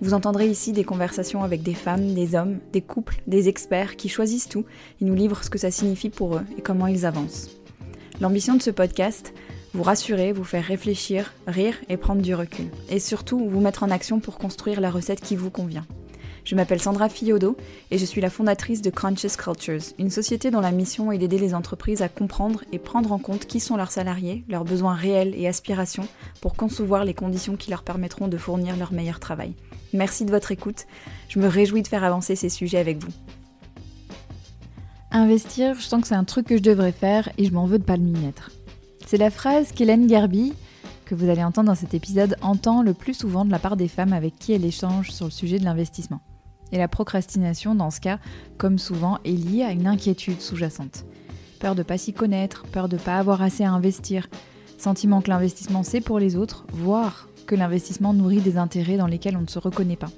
vous entendrez ici des conversations avec des femmes, des hommes, des couples, des experts qui choisissent tout et nous livrent ce que ça signifie pour eux et comment ils avancent. L'ambition de ce podcast, vous rassurer, vous faire réfléchir, rire et prendre du recul. Et surtout, vous mettre en action pour construire la recette qui vous convient. Je m'appelle Sandra Fiodo et je suis la fondatrice de Conscious Cultures, une société dont la mission est d'aider les entreprises à comprendre et prendre en compte qui sont leurs salariés, leurs besoins réels et aspirations pour concevoir les conditions qui leur permettront de fournir leur meilleur travail. Merci de votre écoute. Je me réjouis de faire avancer ces sujets avec vous. Investir, je sens que c'est un truc que je devrais faire et je m'en veux de pas le. C'est la phrase qu'Hélène Gerby, que vous allez entendre dans cet épisode, entend le plus souvent de la part des femmes avec qui elle échange sur le sujet de l'investissement. Et la procrastination, dans ce cas, comme souvent, est liée à une inquiétude sous-jacente. Peur de pas s'y connaître, peur de pas avoir assez à investir, sentiment que l'investissement c'est pour les autres, voire que l'investissement nourrit des intérêts dans lesquels on ne se reconnaît pas.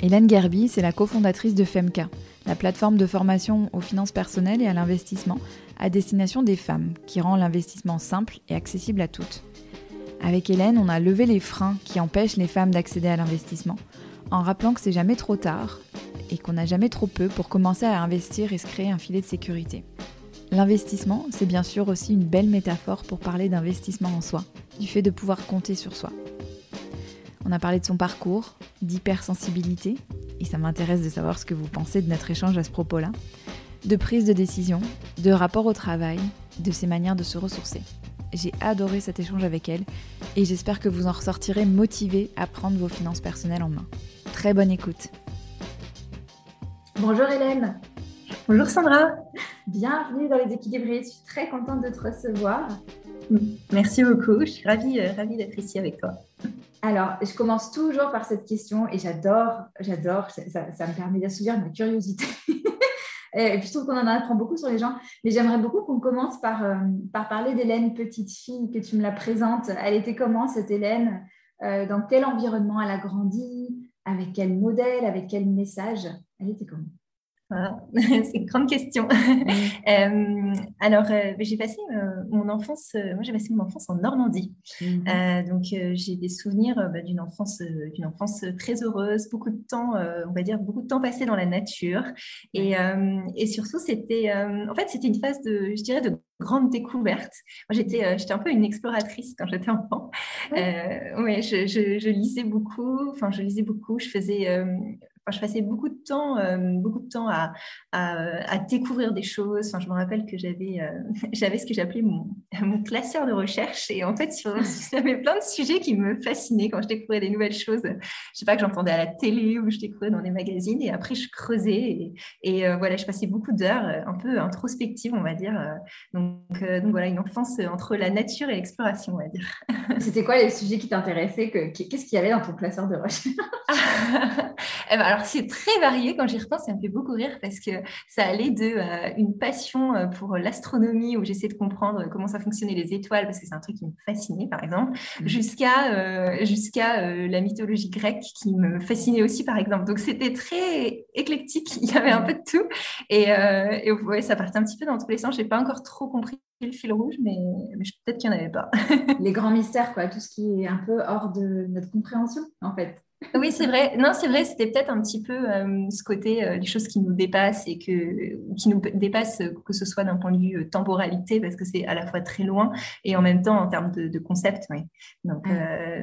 Hélène Gerby, c'est la cofondatrice de FEMCA, la plateforme de formation aux finances personnelles et à l'investissement à destination des femmes, qui rend l'investissement simple et accessible à toutes. Avec Hélène, on a levé les freins qui empêchent les femmes d'accéder à l'investissement, en rappelant que c'est jamais trop tard et qu'on n'a jamais trop peu pour commencer à investir et se créer un filet de sécurité. L'investissement, c'est bien sûr aussi une belle métaphore pour parler d'investissement en soi, du fait de pouvoir compter sur soi. On a parlé de son parcours, d'hypersensibilité, et ça m'intéresse de savoir ce que vous pensez de notre échange à ce propos-là, de prise de décision, de rapport au travail, de ses manières de se ressourcer. J'ai adoré cet échange avec elle et j'espère que vous en ressortirez motivé à prendre vos finances personnelles en main. Très bonne écoute. Bonjour Hélène. Bonjour Sandra. Bienvenue dans les équilibres. Je suis très contente de te recevoir. Merci beaucoup. Je suis ravie, euh, ravie d'être ici avec toi. Alors, je commence toujours par cette question et j'adore, j'adore, ça, me permet d'assouvir ma curiosité. et puis, je trouve qu'on en apprend beaucoup sur les gens. Mais j'aimerais beaucoup qu'on commence par, euh, par parler d'Hélène, petite fille, que tu me la présentes. Elle était comment cette Hélène euh, Dans quel environnement elle a grandi Avec quel modèle Avec quel message? Elle était comment? c'est une grande question. Euh, alors, euh, j'ai passé euh, mon enfance, moi j'ai passé mon enfance en Normandie. Mhm. donc, j'ai des souvenirs bah, d'une enfance, d'une enfance très heureuse, beaucoup de temps, on va dire, beaucoup de temps passé dans la nature. Et, et surtout, c'était, en fait, c'était une phase de, je dirais, de grande découverte. Moi, j'étais, j'étais un peu une exploratrice quand j'étais enfant. Je, je, je, lisais beaucoup, enfin, je lisais beaucoup, je faisais je passais beaucoup de temps, euh, beaucoup de temps à, à, découvrir des choses. Enfin, je me rappelle que j'avais, euh, j'avais ce que j'appelais mon, mon, classeur de recherche. Et en fait, j'avais plein de sujets qui me fascinaient quand je découvrais des nouvelles choses. Je sais pas que j'entendais à la télé ou je découvrais dans les magazines. Et après, je creusais. Et, et euh, voilà, je passais beaucoup d'heures un peu introspectives, on va dire. Donc, donc, voilà, une enfance entre la nature et l'exploration, on va dire. C'était quoi les sujets qui t'intéressaient? Qu'est-ce qu'il y avait dans ton classeur de recherche? Eh ben, alors, c'est très varié. Quand j'y repense, ça me fait beaucoup rire parce que ça allait de euh, une passion euh, pour l'astronomie où j'essaie de comprendre comment ça fonctionnait les étoiles parce que c'est un truc qui me fascinait, par exemple, mmh. jusqu'à euh, jusqu'à la mythologie grecque qui me fascinait aussi, par exemple. Donc, c'était très éclectique. Il y avait un peu de tout. Et, ouais, ça partait un petit peu dans tous les sens. Je n'ai pas encore trop compris le fil rouge, mais, mais peut-être qu'il n'y en avait pas. les grands mystères, quoi, tout ce qui est un peu hors de notre compréhension, en fait. Oui, c'est vrai. Non, c'est vrai, c'était peut-être un petit peu euh, ce côté, euh, les choses qui nous dépassent et que, qui nous dépassent, que ce soit d'un point de vue euh, temporalité, parce que c'est à la fois très loin et en même temps en termes de, concept. Ouais. Donc,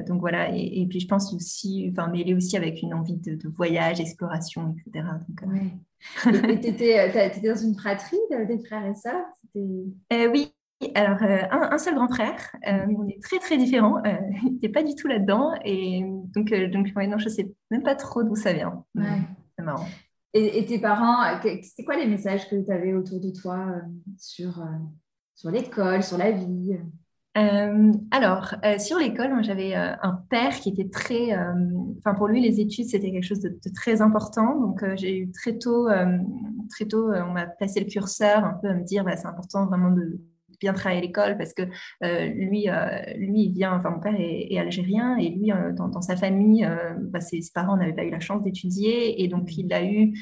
donc voilà. Et, puis je pense aussi, enfin, mêler aussi avec une envie de, voyage, exploration, etc. Donc, tu étais, dans une fratrie, des frères et sœurs? Oui, alors, euh, un, seul grand frère, euh, on est très très différents, euh, il n'était pas du tout là-dedans, et donc, donc non, je ne sais même pas trop d'où ça vient. C'est marrant. Et, tes parents, c'était quoi les messages que tu avais autour de toi sur, sur l'école, sur la vie alors, sur l'école, j'avais un père qui était très, enfin pour lui les études c'était quelque chose de, de, très important. Donc j'ai eu très tôt très tôt, on m'a placé le curseur un peu à me dire, bah, c'est important vraiment de bien travailler à l'école parce que euh, lui, euh, lui, il vient, enfin mon père est, algérien et lui, euh, dans, sa famille, bah, ses, parents n'avaient pas eu la chance d'étudier et donc il a eu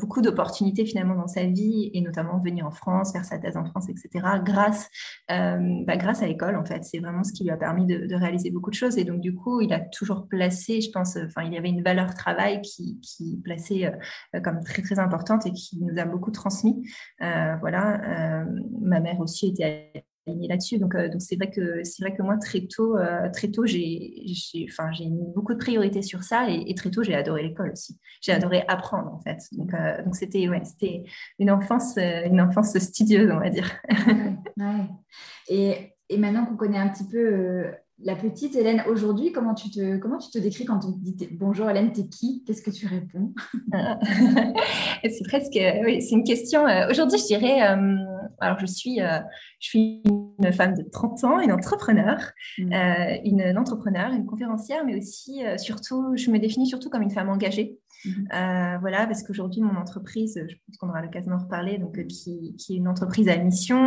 beaucoup d'opportunités finalement dans sa vie et notamment venir en France, faire sa thèse en France, etc. grâce, bah, grâce à l'école en fait. C'est vraiment ce qui lui a permis de, réaliser beaucoup de choses et donc du coup, il a toujours placé, je pense, enfin il y avait une valeur travail qui, qui plaçait comme très très importante et qui nous a beaucoup transmis. voilà, ma mère aussi était là-dessus. Donc, euh, donc c'est vrai que c'est vrai que moi très tôt, euh, très tôt, j'ai, enfin, j'ai mis beaucoup de priorités sur ça et, très tôt, j'ai adoré l'école aussi. J'ai adoré apprendre en fait. Donc, euh, donc c'était ouais, c'était une enfance, une enfance studieuse, on va dire. Et, et, maintenant qu'on connaît un petit peu la petite Hélène aujourd'hui, comment tu te comment tu te décris quand on te dit bonjour Hélène, t'es qui? Qu'est-ce que tu réponds? C'est presque oui, c'est une question. Aujourd'hui, je dirais alors, je suis, euh, je suis une femme de 30 ans, une entrepreneur, mmh. euh, une, entrepreneur, une conférencière, mais aussi, euh, surtout, je me définis surtout comme une femme engagée. Mmh. voilà, parce qu'aujourd'hui, mon entreprise, je pense qu'on aura l'occasion d'en reparler, donc, qui, qui, est une entreprise à mission.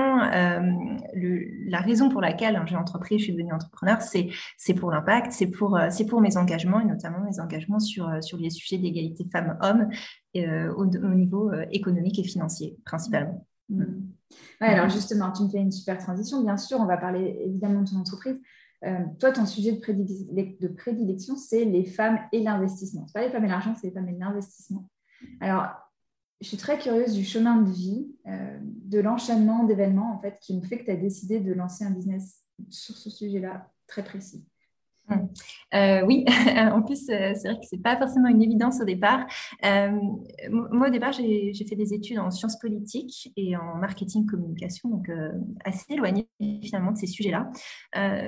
Le, la raison pour laquelle hein, j'ai entrepris, je suis devenue entrepreneur, c'est pour l'impact, c'est pour, c'est pour mes engagements, et notamment mes engagements sur, sur les sujets d'égalité femmes-hommes au, au, niveau économique et financier, principalement. Mmh. alors justement, tu me fais une super transition. Bien sûr, on va parler évidemment de ton entreprise. Euh, toi, ton sujet de, prédilection, c'est les femmes et l'investissement. Ce pas les femmes et l'argent, c'est les femmes et l'investissement. Alors, je suis très curieuse du chemin de vie, euh, de l'enchaînement d'événements en fait, qui ont fait que tu as décidé de lancer un business sur ce sujet-là très précis. Euh, oui, en plus, euh, c'est vrai que c'est pas forcément une évidence au départ. Euh, moi, au départ, j'ai fait des études en sciences politiques et en marketing communication, donc assez éloigné finalement de ces sujets-là.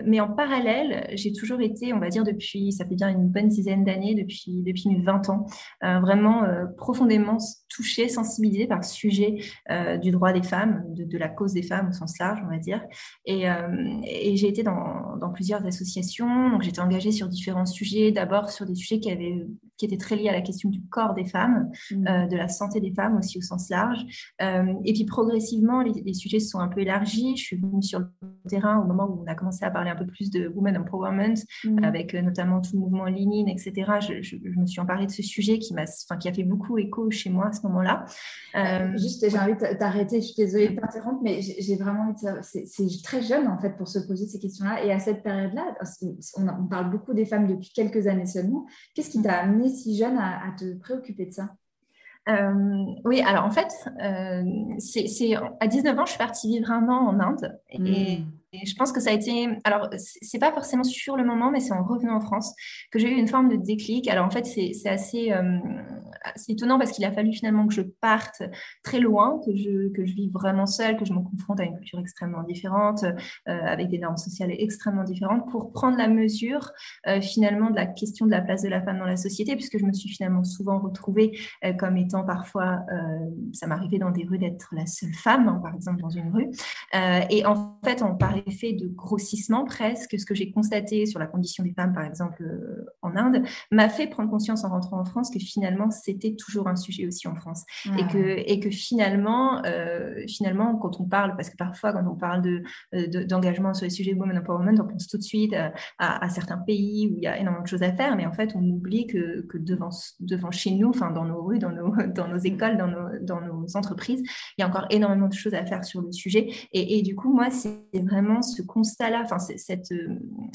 mais en parallèle, j'ai toujours été, on va dire, depuis, ça fait bien une bonne dizaine d'années, depuis, depuis mes 20 ans, vraiment profondément touchée, sensibilisée par le sujet du droit des femmes, de, la cause des femmes au sens large, on va dire. Et, et j'ai été dans, dans, plusieurs associations. Donc, j'étais engagée sur différents sujets. D'abord sur des sujets qui, avaient, qui étaient très liés à la question du corps des femmes, mmh. euh, de la santé des femmes aussi au sens large. Euh, et puis progressivement, les, sujets se sont un peu élargis. Je suis venue sur le terrain au moment où on a commencé à parler un peu plus de women empowerment, mmh. avec euh, notamment tout le mouvement Lean etc. Je, je, me suis emparée de ce sujet qui, m'a, enfin, qui a fait beaucoup écho chez moi ce moment-là. Juste, j'ai envie de t'arrêter. Je suis désolée de t'interrompre, mais j'ai vraiment envie de. C'est, très jeune en fait pour se poser ces questions-là. Et à cette période-là, on, on parle beaucoup des femmes depuis quelques années seulement. Qu'est-ce qui t'a amené si jeune à, te préoccuper de ça? Euh, oui, alors en fait, euh, c'est à 19 ans, je suis partie vivre un an en Inde et, et je pense que ça a été, alors c'est pas forcément sur le moment, mais c'est en revenant en France que j'ai eu une forme de déclic. Alors en fait, c'est assez, euh, c'est étonnant parce qu'il a fallu finalement que je parte très loin, que je, que je vive vraiment seule, que je me confronte à une culture extrêmement différente, euh, avec des normes sociales extrêmement différentes, pour prendre la mesure euh, finalement de la question de la place de la femme dans la société, puisque je me suis finalement souvent retrouvée euh, comme étant parfois, ça m'arrivait dans des rues d'être la seule femme, hein, par exemple dans une rue. et en fait, par effet de grossissement presque, ce que j'ai constaté sur la condition des femmes, par exemple en Inde, m'a fait prendre conscience en rentrant en France que finalement, c'est c'était toujours un sujet aussi en France. Et, que, et que finalement, euh, finalement, quand on parle, parce que parfois, quand on parle euh, de, d'engagement sur les sujets de Women Empowerment, on pense tout de suite euh, à, certains pays où il y a énormément de choses à faire, mais en fait, on oublie que, que devant, devant chez nous, enfin, dans nos rues, dans nos, dans nos écoles, dans nos, dans nos entreprises, il y a encore énormément de choses à faire sur le sujet. Et, et du coup, moi, c'est vraiment ce constat-là, enfin, cette,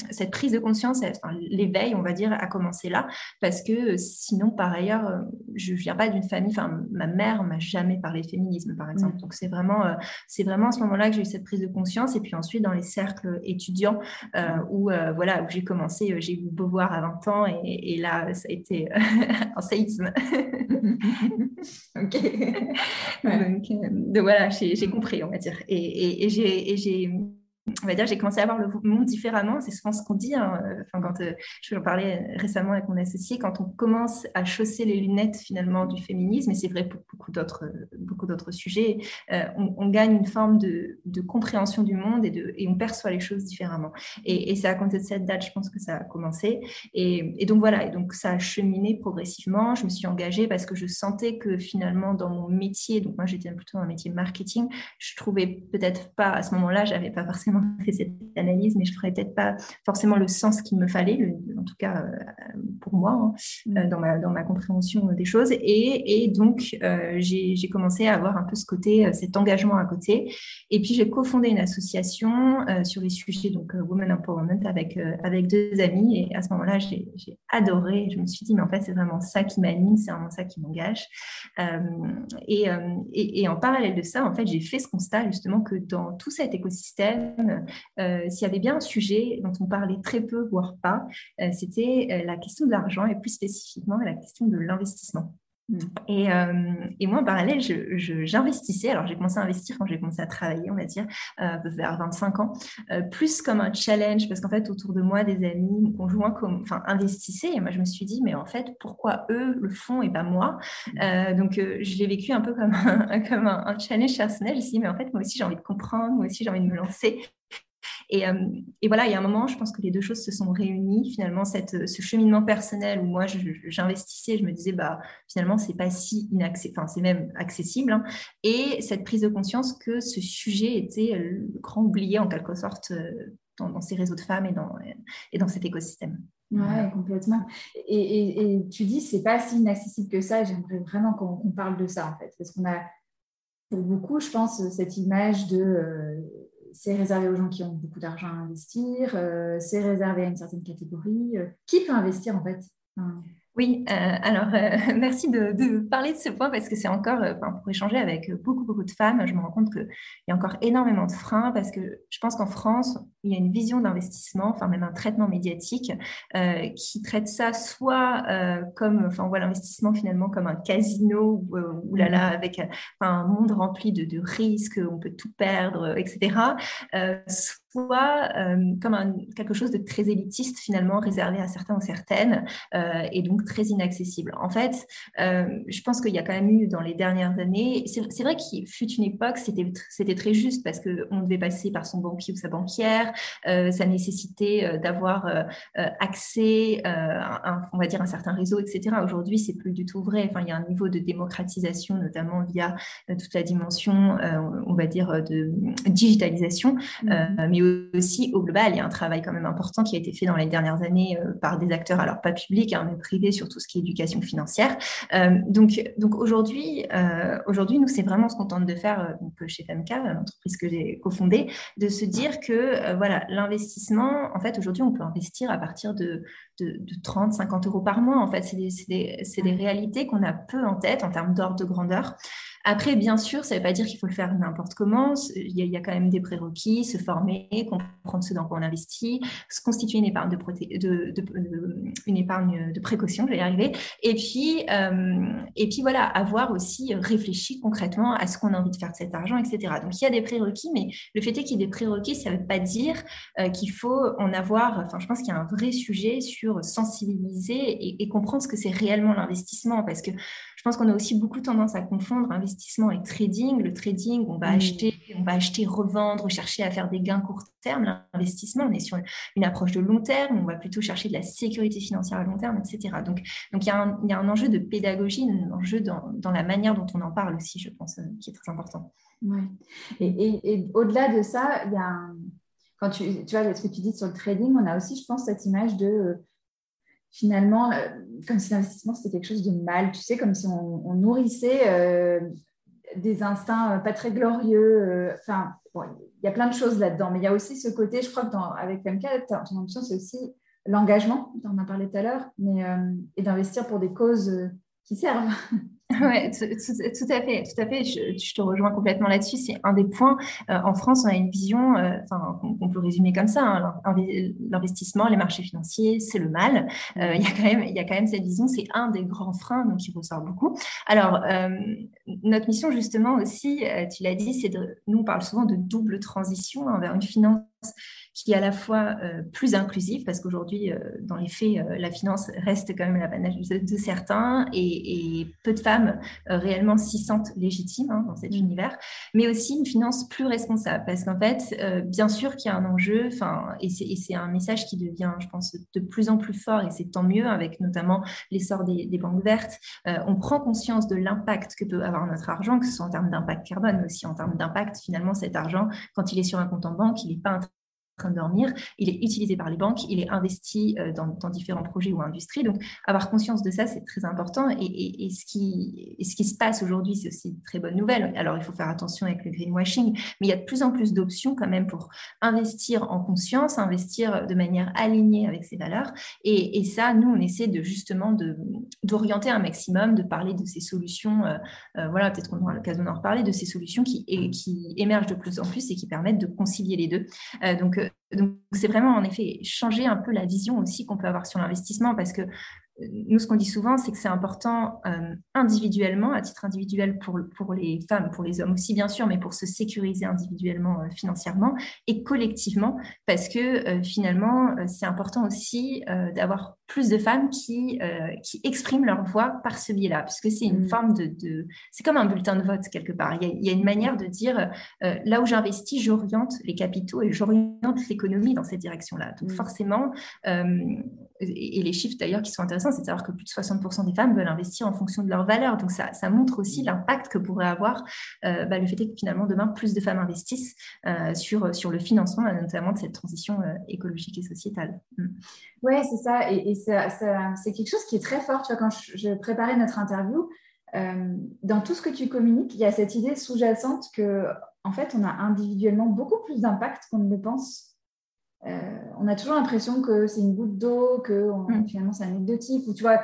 cette prise de conscience, l'éveil, on va dire, a commencé là, parce que sinon, par ailleurs, je viens pas d'une famille, enfin, ma mère m'a jamais parlé de féminisme, par exemple. Donc, c'est vraiment, euh, c'est vraiment à ce moment-là que j'ai eu cette prise de conscience. Et puis ensuite, dans les cercles étudiants, euh, où, euh, voilà, où j'ai commencé, j'ai eu Beauvoir à 20 ans, et, là, ça a été un séisme. ok. donc, voilà, j'ai compris, on va dire. Et, et j'ai on va dire, j'ai commencé à voir le monde différemment. C'est souvent ce qu'on dit. Hein. Enfin, quand euh, je en parlais récemment avec mon associé, quand on commence à chausser les lunettes finalement du féminisme, et c'est vrai pour beaucoup d'autres, beaucoup beaucoup d'autres sujets, on, gagne une forme de, compréhension du monde et, de, et on perçoit les choses différemment. Et, c'est à compter de cette date, je pense que ça a commencé. Et, donc voilà, et donc ça a cheminé progressivement. Je me suis engagée parce que je sentais que finalement dans mon métier, donc moi j'étais plutôt dans un métier marketing, je trouvais peut-être pas à ce moment-là, j'avais pas forcément fait cette analyse, mais je trouvais peut-être pas forcément le sens qu'il me fallait, en tout cas euh, pour moi, hein, mm. euh, dans, ma, dans ma compréhension des choses. Et, et donc euh, j'ai commencé à avoir un peu ce côté, cet engagement à côté. Et puis j'ai cofondé une association sur les sujets donc Women Empowerment avec avec deux amis. Et à ce moment-là, j'ai adoré. Je me suis dit mais en fait c'est vraiment ça qui m'anime, c'est vraiment ça qui m'engage. Et, et, et, en parallèle de ça, en fait, j'ai fait ce constat justement que dans tout cet écosystème, euh, s'il y avait bien un sujet dont on parlait très peu, voire pas, euh, c'était euh, la question de l'argent et plus spécifiquement la question de l'investissement. Mm. Et, euh, et, moi, en parallèle, j'investissais. Alors, j'ai commencé à investir quand j'ai commencé à travailler, on va dire, euh, vers 25 ans, euh, plus comme un challenge, parce qu'en fait, autour de moi, des amis, mon conjoint, comme, enfin, investissaient. Et moi, je me suis dit, mais en fait, pourquoi eux le font et pas moi? Mm. Donc, je l'ai vécu un peu comme un, comme un, un challenge personnel. Je me suis dit, mais en fait, moi aussi, j'ai envie de comprendre, moi aussi, j'ai envie de me lancer. Euh, et, voilà, il y a un moment, je pense que les deux choses se sont réunies. Finalement, cette, ce cheminement personnel où moi, j'investissais, je me disais, bah, finalement, c'est pas si inaccessible, c'est même accessible. Hein. Et cette prise de conscience que ce sujet était le grand oublié, en quelque sorte, euh, dans, ces réseaux de femmes et dans, et dans cet écosystème. Oui, complètement. Et, tu dis, c'est pas si inaccessible que ça. J'aimerais vraiment qu'on parle de ça, en fait. Parce qu'on a, pour beaucoup, je pense, cette image de. Euh, c'est réservé aux gens qui ont beaucoup d'argent à investir, euh, c'est réservé à une certaine catégorie. Euh, qui peut investir en fait oui, euh, alors euh, merci de, parler de ce point parce que c'est encore, euh, pour échanger avec beaucoup, beaucoup de femmes, je me rends compte qu'il y a encore énormément de freins parce que je pense qu'en France, il y a une vision d'investissement, enfin même un traitement médiatique qui traite ça soit comme, enfin on voit l'investissement finalement comme un casino, ou là là, avec un monde rempli de, de, risques, on peut tout perdre, etc. soit comme quelque chose de très élitiste finalement, réservé à certains ou certaines, et donc très inaccessible. En fait, euh, je pense qu'il y a quand même eu dans les dernières années, c'est vrai qu'il fut une époque, c'était très juste parce qu'on devait passer par son banquier ou sa banquière, euh, ça nécessitait euh, d'avoir accès à, on va dire, un certain réseau, etc. Aujourd'hui, c'est plus du tout vrai. Enfin, il y a un niveau de démocratisation, notamment via toute la dimension, on va dire, de digitalisation, mmh. mais aussi au global, il y a un travail quand même important qui a été fait dans les dernières années par des acteurs, alors pas publics, hein, mais privés sur tout ce qui est éducation financière. Euh, donc, donc aujourd'hui, euh, aujourd'hui, nous, c'est vraiment ce qu'on tente de faire euh, donc, chez FMK, l'entreprise que j'ai cofondée, de se dire que voilà, l'investissement, en fait, aujourd'hui, on peut investir à partir de, de, 30, 50 euros par mois. En fait, c'est des, des, des, réalités qu'on a peu en tête en termes d'ordre de grandeur. Après, bien sûr, ça ne veut pas dire qu'il faut le faire n'importe comment. Il y, a, quand même des prérequis, se former, comprendre ce dans quoi on investit, se constituer une épargne de, une épargne de précaution, je vais y arriver. Et puis, euh, et puis voilà, avoir aussi réfléchi concrètement à ce qu'on a envie de faire de cet argent, etc. Donc il y a des prérequis, mais le fait est qu'il y ait des prérequis, ça ne veut pas dire euh, qu'il faut en avoir. Enfin, je pense qu'il y a un vrai sujet sur sensibiliser et, et comprendre ce que c'est réellement l'investissement, parce que je pense qu'on a aussi beaucoup tendance à confondre investissement et trading. Le trading, on va acheter, on va acheter, revendre, chercher à faire des gains court terme. L'investissement, on est sur une approche de long terme. On va plutôt chercher de la sécurité financière à long terme, etc. Donc, donc il, y a un, il y a un enjeu de pédagogie, un enjeu dans, dans, la manière dont on en parle aussi, je pense, euh, qui est très important. Ouais. Et, et, au-delà de ça, il y a quand tu, tu vois ce que tu dis sur le trading, on a aussi, je pense, cette image de euh, finalement, euh, comme si l'investissement, c'était quelque chose de mal, tu sais, comme si on, nourrissait euh, des instincts euh, pas très glorieux. Enfin, il y a plein de choses là-dedans, mais il y a aussi ce côté, je crois que dans, avec MK, ton ambition, c'est aussi l'engagement, on en a parlé tout à l'heure, et d'investir pour des causes qui servent. Oui, tout, à fait, tout à fait. Je, te rejoins complètement là-dessus. C'est un des points. Euh, en France, on a une vision, euh, qu'on peut résumer comme ça. Hein, l'investissement, les marchés financiers, c'est le mal. Euh, il y a quand même, il y a quand même cette vision. C'est un des grands freins, donc qui ressort beaucoup. Alors, notre mission justement aussi, tu l'as dit, c'est de. Nous, on parle souvent de double transition hein, vers une finance qui est à la fois plus inclusive, parce qu'aujourd'hui, dans les faits, la finance reste quand même l'apanage de, certains, et, peu de femmes réellement s'y sentent légitimes hein, dans cet mmh. univers, mais aussi une finance plus responsable, parce qu'en fait, bien sûr qu'il y a un enjeu, et c'est un message qui devient, je pense, de plus en plus fort, et c'est tant mieux, avec notamment l'essor des, des, banques vertes. on prend conscience de l'impact que peut avoir notre argent, que ce soit en termes d'impact carbone, mais aussi en termes d'impact, finalement, cet argent, quand il est sur un compte en banque, il n'est pas de dormir, il est utilisé par les banques, il est investi euh, dans, différents projets ou industries. Donc, avoir conscience de ça, c'est très important. Et, ce qui, se passe aujourd'hui, c'est aussi une très bonne nouvelle. Alors, il faut faire attention avec le greenwashing, mais il y a de plus en plus d'options quand même pour investir en conscience, investir de manière alignée avec ses valeurs. Et, ça, nous, on essaie de justement d'orienter un maximum, de parler de ces solutions. Euh, euh, voilà, peut-être qu'on aura l'occasion d'en reparler, de ces solutions qui émergent de plus en plus et qui permettent de concilier les deux. donc, donc, c'est vraiment en effet changer un peu la vision aussi qu'on peut avoir sur l'investissement parce que nous, ce qu'on dit souvent, c'est que c'est important euh, individuellement, à titre individuel pour, pour les femmes, pour les hommes aussi bien sûr, mais pour se sécuriser individuellement euh, financièrement et collectivement, parce que euh, finalement, c'est important aussi d'avoir plus de femmes qui, qui expriment leur voix par ce biais-là, puisque c'est une mmh. forme de... c'est comme un bulletin de vote quelque part. Il y a, il y a une manière de dire, là où j'investis, j'oriente les capitaux et j'oriente l'économie dans cette direction-là. Donc mmh. forcément, et les chiffres d'ailleurs qui sont intéressants, c'est de savoir que plus de 60% des femmes veulent investir en fonction de leurs valeurs. Donc ça, montre aussi l'impact que pourrait avoir euh, bah, le fait que finalement demain plus de femmes investissent euh, sur, sur le financement, notamment de cette transition euh, écologique et sociétale. Mm. Oui, c'est ça. Et, c'est quelque chose qui est très fort. Tu vois, quand je, préparais notre interview, dans tout ce que tu communiques, il y a cette idée sous-jacente que en fait, on a individuellement beaucoup plus d'impact qu'on ne le pense euh, on a toujours l'impression que c'est une goutte d'eau, que mm. finalement c'est anecdotique, ou tu vois,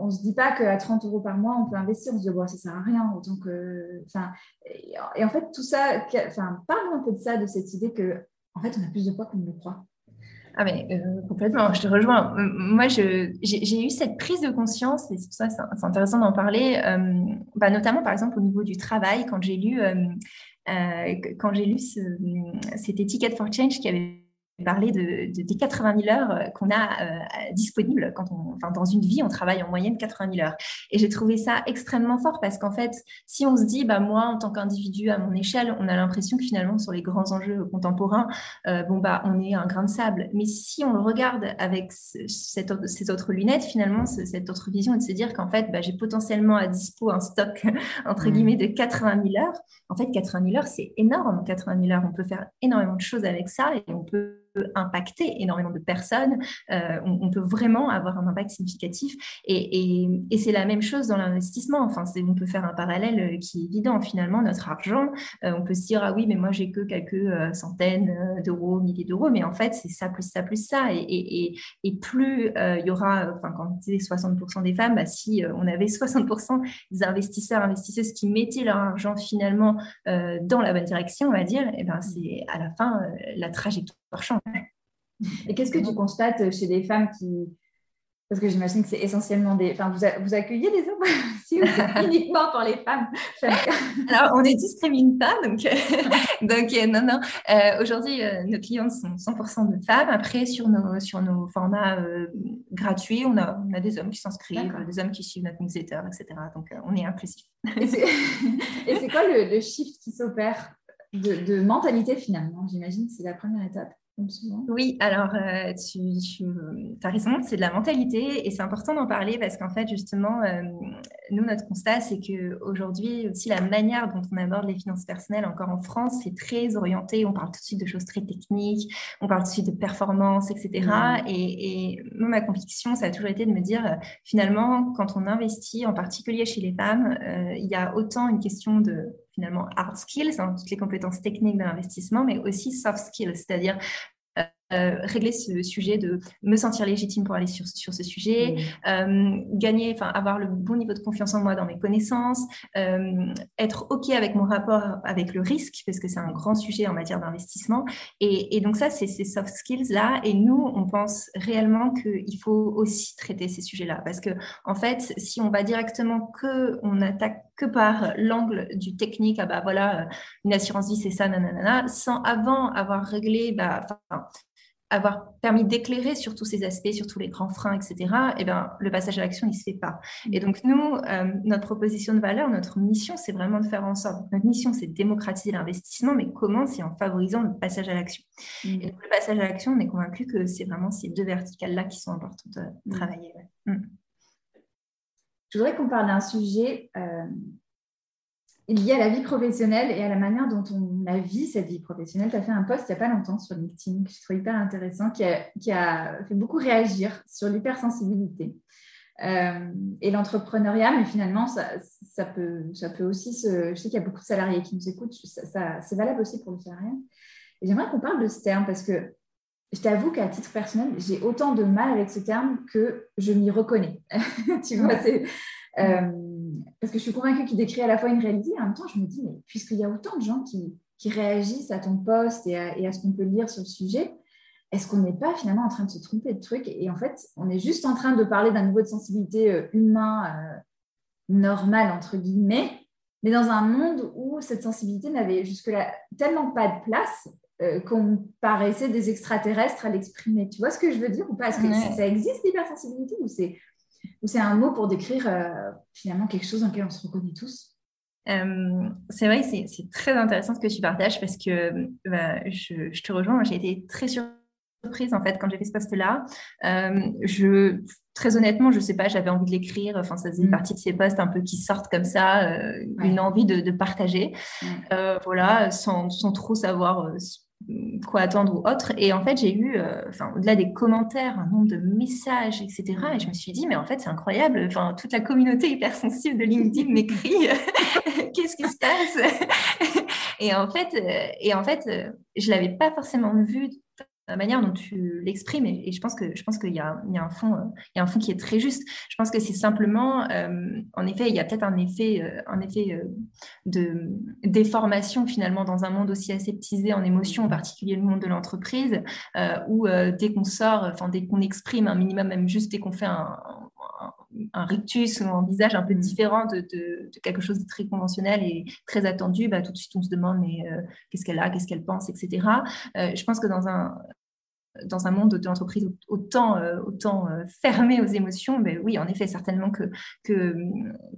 on ne se dit pas qu'à 30 euros par mois, on peut investir. On se dit, bon, ça ne sert à rien. Donc, et, en fait, tout ça, enfin, parle un peu de ça, de cette idée que, en fait, on a plus de poids qu'on ne le croit. Ah mais euh, complètement, je te rejoins. Moi, j'ai eu cette prise de conscience, et c'est pour ça que c'est intéressant d'en parler, euh, bah, notamment par exemple au niveau du travail, quand j'ai lu, quand j'ai lu c'était Ticket for Change qui avait parler de, des 80 000 heures euh, qu'on a euh, disponibles quand on, enfin, dans une vie, on travaille en moyenne 80 000 heures. Et j'ai trouvé ça extrêmement fort parce qu'en fait, si on se dit, bah, moi, en tant qu'individu à mon échelle, on a l'impression que finalement, sur les grands enjeux contemporains, euh, bon, bah, on est un grain de sable. Mais si on le regarde avec cette, ces autres lunettes, finalement, cette autre vision et de se dire qu'en fait, bah, j'ai potentiellement à dispo un stock, entre mmh. guillemets, de 80 000 heures. En fait, 80 000 heures, c'est énorme. 80 000 heures, on peut faire énormément de choses avec ça et on peut impacter énormément de personnes, euh, on, peut vraiment avoir un impact significatif. Et, c'est la même chose dans l'investissement. Enfin, on peut faire un parallèle euh, qui est évident. Finalement, notre argent, euh, on peut se dire, ah oui, mais moi, j'ai que quelques centaines d'euros, milliers d'euros. Mais en fait, c'est ça, plus ça, plus ça. Et, plus il y aura, enfin, quand on disait 60% des femmes, bah, si on avait 60% des investisseurs, investisseuses qui mettaient leur argent finalement dans la bonne direction, on va dire, et ben, c'est à la fin la trajectoire change. Et qu'est-ce que tu constates chez des femmes qui. Parce que j'imagine que c'est essentiellement des. Enfin, vous, vous accueillez des hommes si c'est uniquement pour les femmes Alors, on ne discrimine pas, donc, donc euh, non, non. Euh, aujourd'hui, euh, nos clientes sont 100% de femmes. Après, sur nos, sur nos formats gratuits, on a, on a des hommes qui s'inscrivent, des hommes qui suivent notre newsletter, etc. Donc, on est inclusif. Et c'est quoi le, le shift qui s'opère de, de mentalité finalement? J'imagine que c'est la première étape. Oui, alors euh, tu, as raison, c'est de la mentalité et c'est important d'en parler parce qu'en fait, justement, euh, nous, notre constat, c'est qu'aujourd'hui, aussi, la manière dont on aborde les finances personnelles, encore en France, c'est très orienté. On parle tout de suite de choses très techniques, on parle tout de suite de performance, etc. Mmh. Et, et moi, ma conviction, ça a toujours été de me dire, euh, finalement, quand on investit, en particulier chez les femmes, il y a autant une question de finalement hard skills, hein, toutes les compétences techniques de l'investissement, mais aussi soft skills, c'est-à-dire euh, régler ce sujet de me sentir légitime pour aller sur, sur ce sujet, euh, gagner, enfin avoir le bon niveau de confiance en moi dans mes connaissances, euh, être OK avec mon rapport avec le risque, parce que c'est un grand sujet en matière d'investissement. Et, et, donc ça, c'est ces soft skills-là. Et nous, on pense réellement qu'il faut aussi traiter ces sujets-là. Parce que, en fait, si on va directement que, on attaque que par l'angle du technique, ah bah voilà, une assurance vie c'est ça, nanana, sans avant avoir réglé, bah, avoir permis d'éclairer sur tous ces aspects, sur tous les grands freins, etc., et eh ben, le passage à l'action, il ne se fait pas. Et donc, nous, euh, notre proposition de valeur, notre mission, c'est vraiment de faire en sorte. Notre mission, c'est de démocratiser l'investissement, mais comment? C'est en favorisant le passage à l'action. Mm. Et donc, le passage à l'action, on est convaincu que c'est vraiment ces deux verticales-là qui sont importantes de mm. travailler. Mm. Je voudrais qu'on parle d'un sujet euh, lié à la vie professionnelle et à la manière dont on a vu cette vie professionnelle. Tu as fait un post il n'y a pas longtemps sur LinkedIn que je trouve hyper intéressant, qui a, fait beaucoup réagir sur l'hypersensibilité. Euh, et l'entrepreneuriat, mais finalement, ça, peut, ça peut aussi se... Je sais qu'il y a beaucoup de salariés qui nous écoutent, ça, c'est valable aussi pour le salarié. Et j'aimerais qu'on parle de ce terme parce que je t'avoue qu'à titre personnel, j'ai autant de mal avec ce terme que je m'y reconnais. tu vois, c'est... Euh, parce que je suis convaincue qu'il décrit à la fois une réalité, et en même temps, je me dis, mais puisqu'il y a autant de gens qui, réagissent à ton poste et à, ce qu'on peut lire sur le sujet, est-ce qu'on n'est pas finalement en train de se tromper de trucs Et en fait, on est juste en train de parler d'un niveau de sensibilité euh, humain euh, normal, entre guillemets, mais dans un monde où cette sensibilité n'avait jusque-là tellement pas de place euh, qu'on paraissait des extraterrestres à l'exprimer. Tu vois ce que je veux dire ou pas? Est-ce que ça existe l'hypersensibilité ou c'est c'est un mot pour décrire euh, finalement quelque chose dans lequel on se reconnaît tous euh, c'est vrai, c'est très intéressant ce que tu partages parce que bah, je, te rejoins. J'ai été très surprise en fait quand j'ai fait ce poste-là. Euh, je, très honnêtement, je sais pas, j'avais envie de l'écrire. Enfin, ça faisait une mm. partie de ces postes un peu qui sortent comme ça, une envie de, partager. voilà, sans, sans, trop savoir quoi attendre ou autre. Et en fait, j'ai eu, euh, enfin, au-delà des commentaires, un nombre de messages, etc. Et je me suis dit, mais en fait, c'est incroyable. Enfin, toute la communauté hypersensible de LinkedIn m'écrit, qu'est-ce qui se passe? Et en fait, euh, et en fait, euh, je l'avais pas forcément vu la manière dont tu l'exprimes et, je pense que je pense qu'il y, a, un fond il y a un fond qui est très juste. Je pense que c'est simplement euh, en effet il y a peut-être un effet euh, un effet euh, de déformation finalement dans un monde aussi aseptisé en émotions en particulier le monde de l'entreprise où dès qu'on sort enfin dès qu'on exprime un minimum même juste dès qu'on fait un, un rictus ou un visage un peu différent de, quelque chose de très conventionnel et très attendu, bah, tout de suite on se demande mais qu'est-ce qu'elle a, qu'est-ce qu'elle pense, etc. je pense que dans un, dans un monde de l'entreprise autant, euh, autant euh, fermé aux émotions, mais oui, en effet, certainement que, que,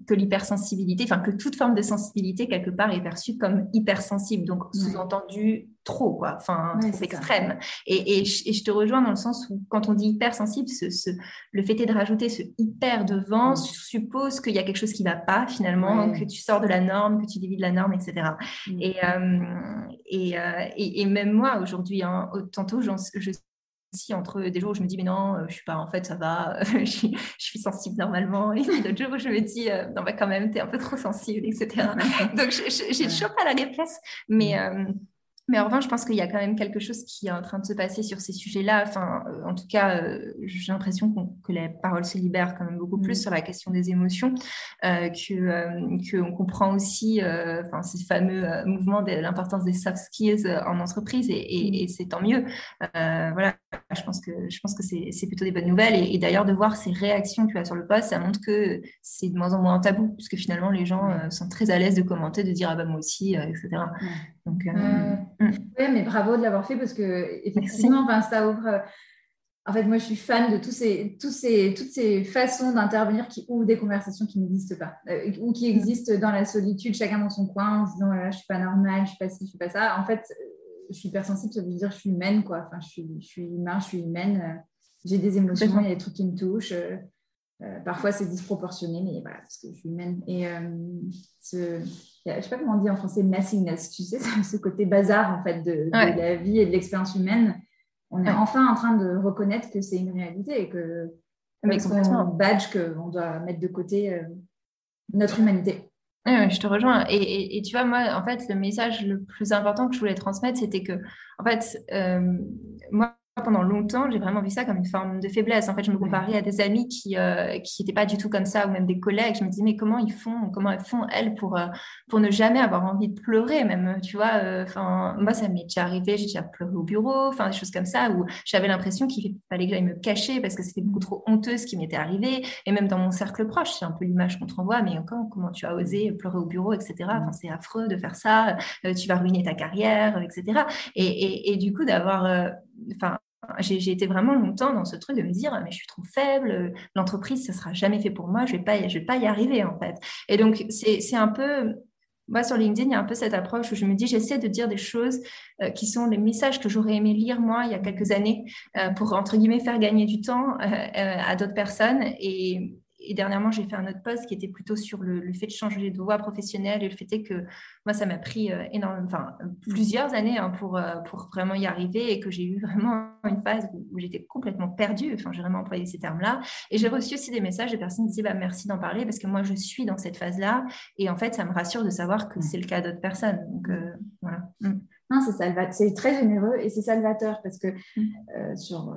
que l'hypersensibilité, enfin que toute forme de sensibilité, quelque part, est perçue comme hypersensible. Donc, sous-entendu, trop, quoi, enfin, trop extrême. Et, et, je te rejoins dans le sens où, quand on dit hypersensible, ce, ce, le fait est de rajouter ce hyper devant suppose qu'il y a quelque chose qui ne va pas, finalement, que tu sors de la norme, que tu divises la norme, etc. Et, euh, et, et, même moi, aujourd'hui, hein, tantôt, je entre des jours où je me dis mais non euh, je suis pas en fait ça va je, suis, sensible normalement. Et d'autres jours où je me dis euh, non bah quand même tu es un peu trop sensible etc donc j'ai toujours pas la réponse mais euh, mais en revanche, je pense qu'il y a quand même quelque chose qui est en train de se passer sur ces sujets-là. Enfin, euh, en tout cas, euh, j'ai l'impression que les paroles se libèrent quand même beaucoup plus mm. sur la question des émotions, euh, que qu'on comprend aussi, enfin, ces fameux mouvements de l'importance des soft skills en entreprise, et, mm. c'est tant mieux. voilà, je pense que je pense que c'est plutôt des bonnes nouvelles. Et, d'ailleurs, de voir ces réactions que tu as sur le poste, ça montre que c'est de moins en moins un tabou, puisque finalement, les gens sont très à l'aise de commenter, de dire ah bah moi aussi, etc. Donc, Mm. Oui, mais bravo de l'avoir fait parce que effectivement, ça ouvre. Euh, en fait, moi, je suis fan de tous ces, tous ces, toutes ces façons d'intervenir qui ouvrent des conversations qui n'existent pas euh, ou qui existent dans la solitude, chacun dans son coin, en se disant voilà, je suis pas normale, je suis pas ci, je suis pas ça. En fait, euh, je suis hypersensible, ça veut dire je suis humaine, quoi. Enfin, je suis, je suis humain, je suis humaine. J'ai des émotions, il y a des trucs qui me touchent. parfois, c'est disproportionné, mais voilà, parce que je suis humaine. Et ce, je ne sais pas comment on dit en français, messiness, tu sais, ce côté bazar en fait de, la vie et de l'expérience humaine. On est enfin en train de reconnaître que c'est une réalité et que c'est un badge qu'on doit mettre de côté euh, notre humanité. Je te rejoins. Et, tu vois, moi, en fait, le message le plus important que je voulais transmettre, c'était que, en fait, euh, moi, pendant longtemps, j'ai vraiment vu ça comme une forme de faiblesse. En fait, je me comparais à des amis qui euh, qui n'étaient pas du tout comme ça, ou même des collègues. Je me disais, mais comment ils font, comment elles font elles pour euh, pour ne jamais avoir envie de pleurer, même, tu vois. Euh, enfin, moi, ça m'est déjà arrivé, j'ai déjà pleuré au bureau, enfin des choses comme ça, où j'avais l'impression qu'il fallait que j'aille me cacher parce que c'était beaucoup trop honteux ce qui m'était arrivé. Et même dans mon cercle proche, c'est un peu l'image qu'on te renvoie, mais encore, comment tu as osé pleurer au bureau, etc. Enfin, c'est affreux de faire ça. tu vas ruiner ta carrière, etc. Et, et, et du coup, d'avoir, enfin j'ai été vraiment longtemps dans ce truc de me dire mais je suis trop faible, l'entreprise ça sera jamais fait pour moi, je vais pas je vais pas y arriver en fait. Et donc c'est un peu moi sur LinkedIn il y a un peu cette approche où je me dis j'essaie de dire des choses euh, qui sont les messages que j'aurais aimé lire moi il y a quelques années euh, pour entre guillemets faire gagner du temps euh, à d'autres personnes et et dernièrement, j'ai fait un autre post qui était plutôt sur le, fait de changer de voie professionnelle. Et le fait est que moi, ça m'a pris euh, enfin, plusieurs années hein, pour, euh, pour vraiment y arriver et que j'ai eu vraiment une phase où, j'étais complètement perdue. Enfin, j'ai vraiment employé ces termes-là. Et j'ai reçu aussi des messages de personnes qui disaient bah, merci d'en parler parce que moi, je suis dans cette phase-là. Et en fait, ça me rassure de savoir que c'est le cas d'autres personnes. Donc, euh, voilà. Mm. Non, c'est c'est très généreux et c'est salvateur parce que mm. euh, sur,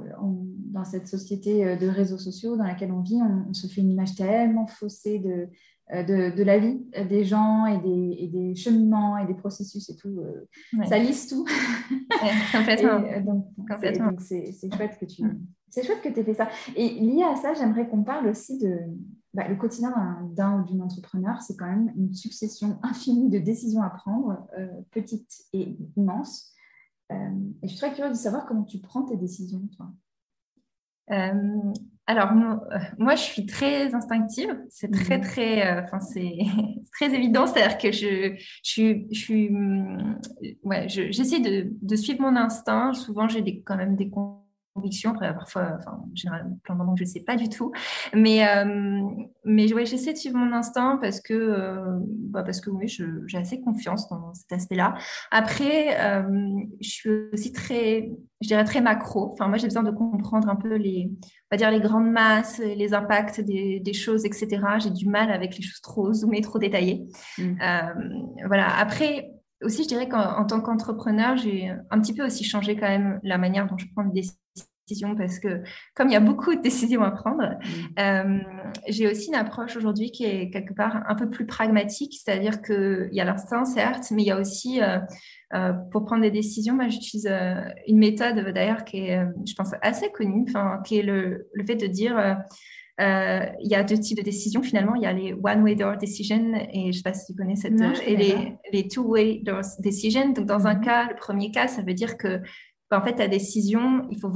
dans cette société euh, de réseaux sociaux dans laquelle on vit, on, se fait une image tellement faussée de, euh, de, de la vie des gens et des, et des, cheminements et des processus et tout. Ça lisse tout. complètement. donc, c'est chouette que tu mm. c'est chouette que aies fait ça. Et lié à ça, j'aimerais qu'on parle aussi de bah, le quotidien d'un ou d'une entrepreneur, c'est quand même une succession infinie de décisions à prendre, euh, petites et immenses. Euh, et je suis très curieuse de savoir comment tu prends tes décisions, toi. Euh, alors, moi, je suis très instinctive. C'est très, mhm. très, enfin, c'est très évident. C'est-à-dire que je, je, je suis, ouais, j'essaie de, de, suivre mon instinct. Souvent, j'ai des, quand même des Après, parfois, enfin, en général, plein de moments je ne sais pas du tout. Mais, euh, mais ouais, j'essaie de suivre mon instinct parce que, euh, bah parce que oui, j'ai assez confiance dans cet aspect-là. Après, euh, je suis aussi très, je dirais très macro. Enfin, moi, j'ai besoin de comprendre un peu les, on va dire les grandes masses, les impacts des, des choses, etc. J'ai du mal avec les choses trop zoomées, trop détaillées. Mmh. voilà. Après, aussi, je dirais qu'en tant qu'entrepreneur, j'ai un petit peu aussi changé quand même la manière dont je prends des décisions parce que comme il y a beaucoup de décisions à prendre, mmh. euh, j'ai aussi une approche aujourd'hui qui est quelque part un peu plus pragmatique, c'est-à-dire qu'il y a l'instinct, certes, mais il y a aussi, euh, euh, pour prendre des décisions, moi j'utilise une méthode d'ailleurs qui est, je pense, assez connue, qui est le, le, fait de dire... il y a deux types de décisions finalement. Il y a les one-way door decision et je ne sais pas si tu connais cette et les, les two-way door decision. Donc dans un mmh. cas, le premier cas, ça veut dire que en fait ta décision, il faut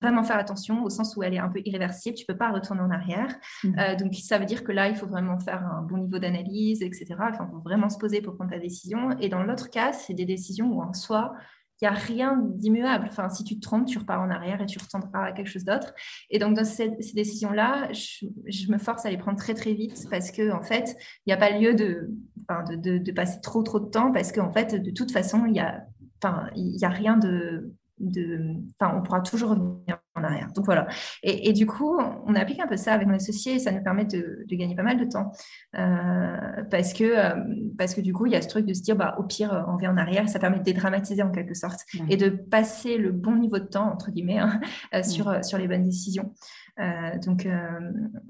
vraiment faire attention au sens où elle est un peu irréversible, tu ne peux pas retourner en arrière. Mhm. Euh, donc ça veut dire que là, il faut vraiment faire un bon niveau d'analyse, etc. Enfin, il faut vraiment se poser pour prendre ta décision. Et dans l'autre cas, c'est des décisions où en soi, il n'y a rien d'immuable. Enfin, si tu te trompes, tu repars en arrière et tu retourneras à quelque chose d'autre. Et donc, dans ces, décisions-là, je, me force à les prendre très, très vite parce qu'en en fait, il n'y a pas lieu de, de, de, passer trop, trop de temps parce qu'en fait, de toute façon, il n'y a, enfin, y a rien de de, enfin, on pourra toujours revenir en arrière. Donc voilà. Et, du coup, on applique un peu ça avec mon associé et ça nous permet de, gagner pas mal de temps euh, parce que euh, parce que du coup, il y a ce truc de se dire, bah, au pire, on vient en arrière. Ça permet de dédramatiser en quelque sorte et de passer le bon niveau de temps entre guillemets hein, euh, sur sur les bonnes décisions. Euh, donc, euh,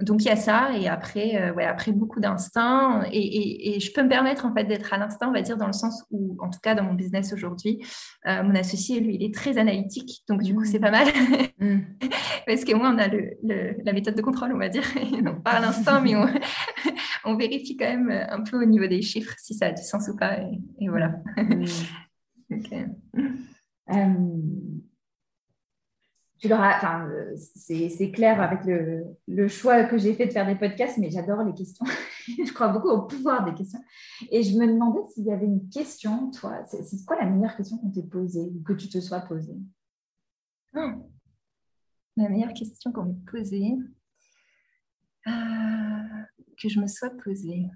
donc il y a ça. Et après, euh, ouais, après beaucoup d'instinct et, et, je peux me permettre en fait d'être à l'instinct, on va dire dans le sens où, en tout cas dans mon business aujourd'hui, mon associé lui il est très analytique, donc du coup c'est pas mal. Mm. parce que moi on a le, la méthode de contrôle, on va dire, donc pas à l'instinct, mais on, on, vérifie quand même un peu au niveau des chiffres si ça a du sens ou pas. Et, voilà. Mm. Tu enfin, c'est clair avec le, choix que j'ai fait de faire des podcasts, mais j'adore les questions. je crois beaucoup au pouvoir des questions. Et je me demandais s'il y avait une question, toi, c'est quoi la meilleure question qu'on t'ait posée ou que tu te sois posée? Ah, La meilleure question qu'on m'ait posée, euh, que je me sois posée.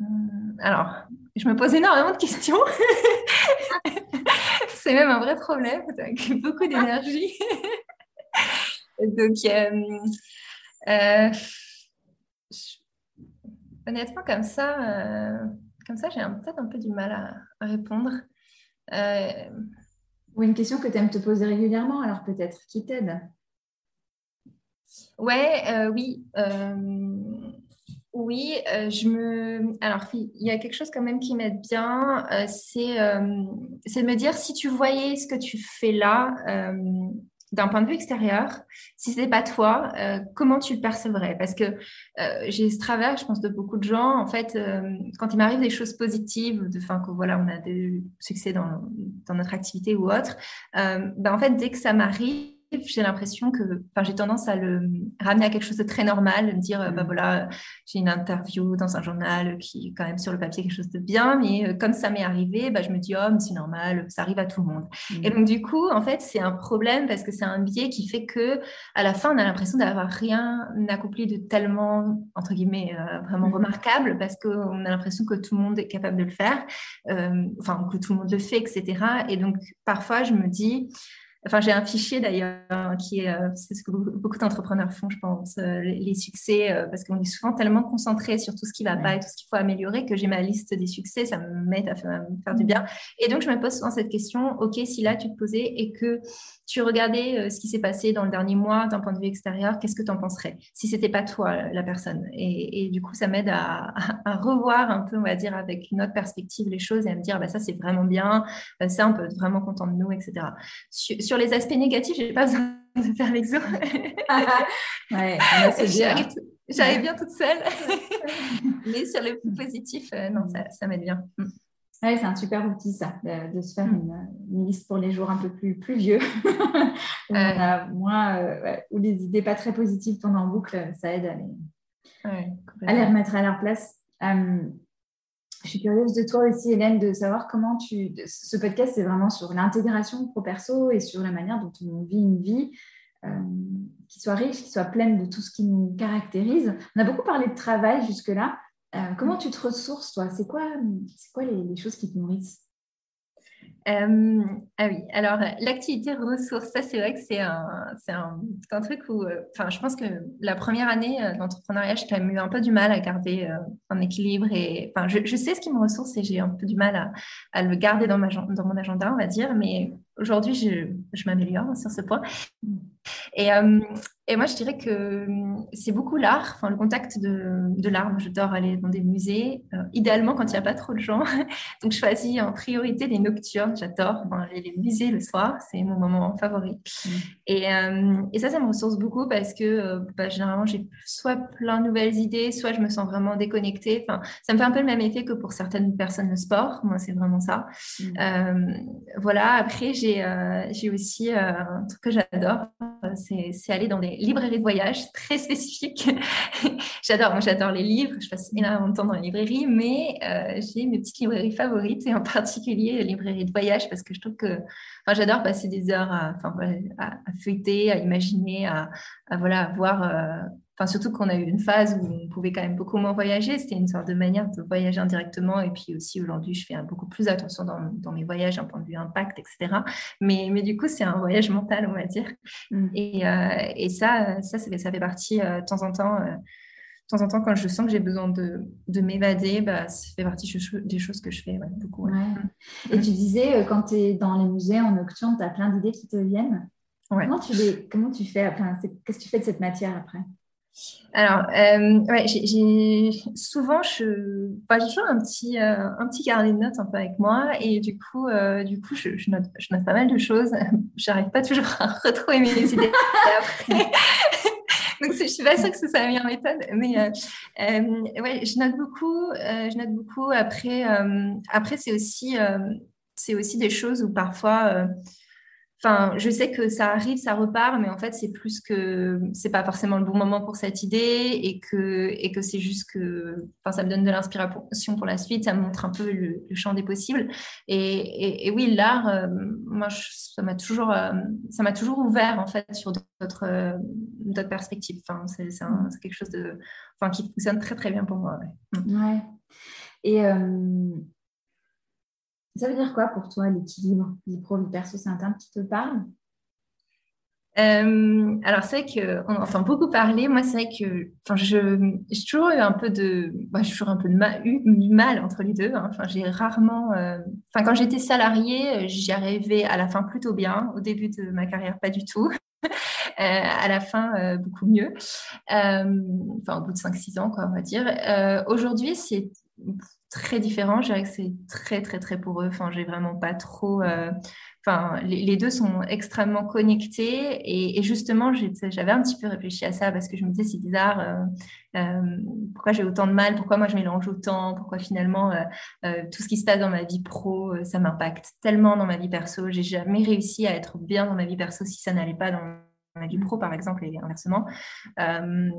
Hum, alors, je me pose énormément de questions. c'est même un vrai problème avec beaucoup d'énergie. Donc, euh, euh, honnêtement, comme ça, euh, comme ça, j'ai peut-être un peu du mal à, répondre. Ou une question que tu aimes te poser régulièrement, alors peut-être, qui t'aide? Ouais, oui. Oui, je me. Alors, il y a quelque chose quand même qui m'aide bien, c'est de me dire si tu voyais ce que tu fais là, d'un point de vue extérieur, si ce n'est pas toi, euh, comment tu le percevrais? Parce que euh, j'ai ce travers, je pense, de beaucoup de gens. En fait, euh, quand il m'arrive des choses positives, de, fin, que voilà, on a des succès dans, dans notre activité ou autre, ben, en fait, dès que ça m'arrive, j'ai l'impression que, enfin, j'ai tendance à le ramener à quelque chose de très normal, de me dire, bah mm. voilà, j'ai une interview dans un journal qui est quand même sur le papier quelque chose de bien, mais euh, comme ça m'est arrivé, bah, je me dis, oh, c'est normal, ça arrive à tout le monde. Mm. Et donc, du coup, en fait, c'est un problème parce que c'est un biais qui fait que, à la fin, on a l'impression d'avoir rien accompli de tellement, entre guillemets, euh, vraiment mm. remarquable parce qu'on a l'impression que tout le monde est capable de le faire, euh, enfin, que tout le monde le fait, etc. Et donc, parfois, je me dis, Enfin, j'ai un fichier d'ailleurs qui est, euh, c'est ce que beaucoup, d'entrepreneurs font, je pense, euh, les, succès, euh, parce qu'on est souvent tellement concentré sur tout ce qui va pas et tout ce qu'il faut améliorer que j'ai ma liste des succès, ça m'aide à faire, faire, du bien. Et donc, je me pose souvent cette question, ok, si là tu te posais et que tu regardais ce qui s'est passé dans le dernier mois d'un point de vue extérieur, qu'est-ce que tu en penserais si c'était pas toi la personne? Et, du coup, ça m'aide à, revoir un peu, on va dire, avec une autre perspective les choses et à me dire, bah, ça c'est vraiment bien, ça on peut être vraiment content de nous, etc sur les aspects négatifs, je n'ai pas besoin de faire l'exo. ouais, J'arrive bien toute seule. Mais sur les plus positifs, euh, non, ça, m'aide bien. Mm. Ouais, c'est un super outil, ça, de, se faire mm. une, liste pour les jours un peu plus pluvieux. où, moins, euh, où les idées pas très positives tournent en boucle, ça aide à les, à les remettre à leur place. Euh, je suis curieuse de toi aussi, Hélène, de savoir comment tu. Ce podcast, c'est vraiment sur l'intégration pro-perso et sur la manière dont on vit une vie euh, qui soit riche, qui soit pleine de tout ce qui nous caractérise. On a beaucoup parlé de travail jusque-là. Euh, comment tu te ressources, toi? C'est quoi, quoi les, choses qui te nourrissent? Euh, ah oui, alors l'activité ressources, ça c'est vrai que c'est un, un, truc où, euh, je pense que la première année euh, d'entrepreneuriat, j'ai quand même eu un peu du mal à garder un équilibre et, je, sais ce qui me ressource et j'ai un peu du mal à, à, le garder dans, ma, dans mon agenda, on va dire, mais aujourd'hui, je, je m'améliore sur ce point. Et, et moi, je dirais que hum, c'est beaucoup l'art, enfin, le contact de, de l'art. J'adore aller dans des musées, euh, idéalement quand il n'y a pas trop de gens. Donc, je choisis en priorité des nocturnes. J'adore les, musées le soir, c'est mon moment favori. Mmh. Et, euh, et, ça, ça me ressource beaucoup parce que euh, bah, généralement, j'ai soit plein de nouvelles idées, soit je me sens vraiment déconnectée. Enfin, ça me fait un peu le même effet que pour certaines personnes le sport. Moi, c'est vraiment ça. Mmh. voilà. Après, j'ai aussi un truc que j'adore, c'est aller dans des librairie de voyage très spécifique. j'adore, j'adore les livres, je passe énormément de temps dans les librairies, mais euh, j'ai mes petites librairies favorites et en particulier les librairies de voyage parce que je trouve que enfin, j'adore passer des heures à, enfin, à, feuilleter, à imaginer, à, voilà, voir. Euh, Enfin, surtout qu'on a eu une phase où on pouvait quand même beaucoup moins voyager. C'était une sorte de manière de voyager indirectement. Et puis aussi, aujourd'hui, je fais beaucoup plus attention dans, mes voyages, d'un point de vue impact, etc. Mais, mais du coup, c'est un voyage mental, on va dire. Mm. Et, euh, et, ça, ça, ça fait partie euh, de temps en temps. Euh, de temps en temps, quand je sens que j'ai besoin de, de m'évader, bah, ça fait partie des choses que je fais beaucoup. Mm. Et tu disais, quand tu es dans les musées en nocturne, tu as plein d'idées qui te viennent. Comment, tu les, comment tu fais Qu'est-ce que tu fais de cette matière après? Alors, euh, ouais, souvent, je, j'ai toujours un petit, euh, un petit carnet de notes un peu avec moi, et du coup, euh, du coup, je, note, je, note, pas mal de choses. J'arrive pas toujours à retrouver mes idées Donc, je suis pas sûre que ce soit la meilleure méthode, mais ouais, je note beaucoup. je note beaucoup. Après, après, c'est aussi, c'est aussi des choses où parfois Enfin, je sais que ça arrive, ça repart, mais en fait, c'est plus que c'est pas forcément le bon moment pour cette idée et que, et que c'est juste que enfin, ça me donne de l'inspiration pour la suite, ça me montre un peu le, champ des possibles. Et, oui, l'art, euh, moi, ça m'a toujours, euh, toujours ouvert en fait sur d'autres, euh, perspectives. Enfin, c'est, quelque chose de, enfin, qui fonctionne très très bien pour moi. Ouais. ouais. Et ça veut dire quoi pour toi l'équilibre vie pro, vie perso? C'est un terme qui te parle? Euh, alors c'est vrai qu'on entend beaucoup parler. Moi, c'est vrai que, enfin, je, j'ai toujours eu un peu de, bah, j'ai toujours un peu de eu du mal entre les deux. Hein. Enfin, j'ai rarement, euh, enfin, quand j'étais salariée, j'y arrivais à la fin plutôt bien. Au début de ma carrière, pas du tout. Euh, à la fin, beaucoup mieux. enfin, au bout de 5-6 ans, quoi, on va dire. aujourd'hui, c'est très différent. Je dirais que c'est très, très, très pour eux. Enfin, j'ai vraiment pas trop. Euh, enfin, les, deux sont extrêmement connectés. Et, justement, j'avais un petit peu réfléchi à ça parce que je me disais, c'est bizarre. Euh, euh, pourquoi j'ai autant de mal? Pourquoi moi je mélange autant? Pourquoi finalement tout ce qui se passe dans ma vie pro, ça m'impacte tellement dans ma vie perso? J'ai jamais réussi à être bien dans ma vie perso si ça n'allait pas dans ma vie pro, par exemple, et inversement. Euh,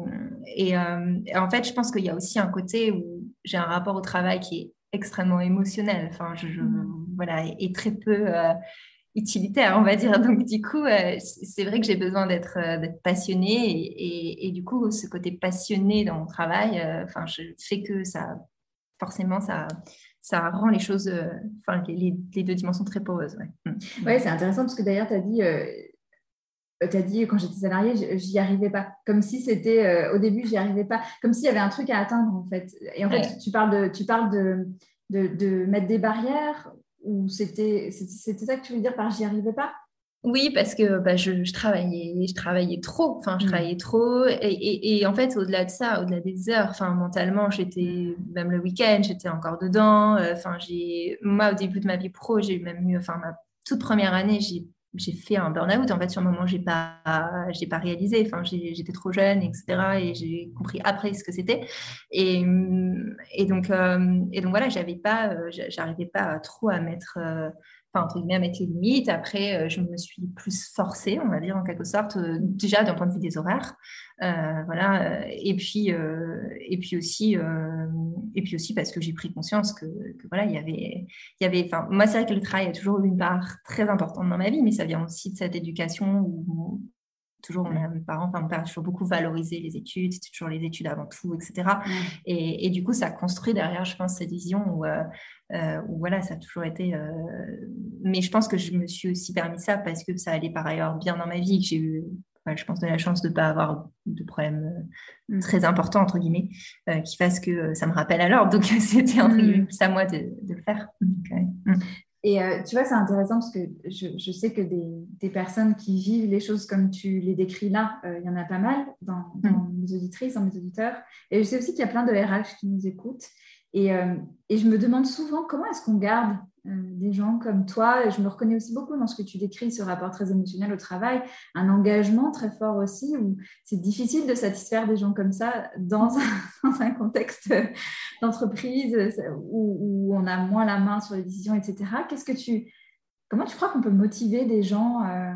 et, en fait, je pense qu'il y a aussi un côté où j'ai un rapport au travail qui est extrêmement émotionnel, enfin, je, mm. voilà, et, très peu euh, utilitaire, on va dire. Donc, du coup, euh, c'est vrai que j'ai besoin d'être d'être passionnée, et, et, du coup, ce côté passionné dans mon travail, enfin, je fais que ça, forcément, ça ça rend les choses, enfin, les, les, deux dimensions très poreuses. Ouais, mm. ouais c'est intéressant parce que d'ailleurs, tu as dit, euh, tu as dit quand j'étais salariée, j'y arrivais pas. Comme si c'était euh, au début, j'y arrivais pas. Comme s'il y avait un truc à atteindre en fait. Et en fait, tu parles de, tu parles de, de, mettre des barrières ou c'était c'était ça que tu veux dire par j'y arrivais pas? Oui, parce que bah, je, travaillais, je travaillais trop. Enfin, je mm. travaillais trop. Et, et, en fait, au-delà de ça, au-delà des heures, enfin, mentalement, j'étais même le week-end, j'étais encore dedans. Euh, enfin, j'ai moi, au début de ma vie pro, j'ai même eu, enfin, ma toute première année, j'ai j'ai fait un burn-out. En fait, sur le moment, j'ai pas, j'ai pas réalisé. Enfin, j'étais trop jeune, etc. Et j'ai compris après ce que c'était. Et, et donc, euh, et donc voilà, j'avais pas, euh, j'arrivais pas trop à mettre, euh, enfin entre guillemets, à mettre les limites. Après, je me suis plus forcée, on va dire en quelque sorte, déjà d'un point de vue des horaires. Euh, voilà. Et puis, euh, et puis aussi, euh, et puis aussi parce que j'ai pris conscience que, voilà, il y avait, il y avait. Enfin, moi, c'est vrai que le travail a toujours eu une part très importante dans ma vie, mais ça vient aussi de cette éducation où toujours mes parents, enfin mon père a toujours beaucoup valorisé les études, c'était toujours les études avant tout, etc. Et, et, du coup, ça construit derrière, je pense, cette vision où, où voilà, ça a toujours été. Mais je pense que je me suis aussi permis ça parce que ça allait par ailleurs bien dans ma vie, que j'ai eu je pense, de la chance de ne pas avoir de problème euh, mm. très important, entre guillemets, euh, qui fasse que euh, ça me rappelle alors. Donc, c'était entre guillemets plus à moi de, le faire. Mm. Et tu vois, c'est intéressant parce que je, sais que des, personnes qui vivent les choses comme tu les décris là, il y en a pas mal dans, mm. dans mes auditrices, dans mes auditeurs. Et je sais aussi qu'il y a plein de RH qui nous écoutent. Et, et je me demande souvent comment est-ce qu'on garde euh, des gens comme toi. Je me reconnais aussi beaucoup dans ce que tu décris, ce rapport très émotionnel au travail, un engagement très fort aussi, où c'est difficile de satisfaire des gens comme ça dans un, contexte d'entreprise où, on a moins la main sur les décisions, etc. Qu'est-ce que tu, comment tu crois qu'on peut motiver des gens euh,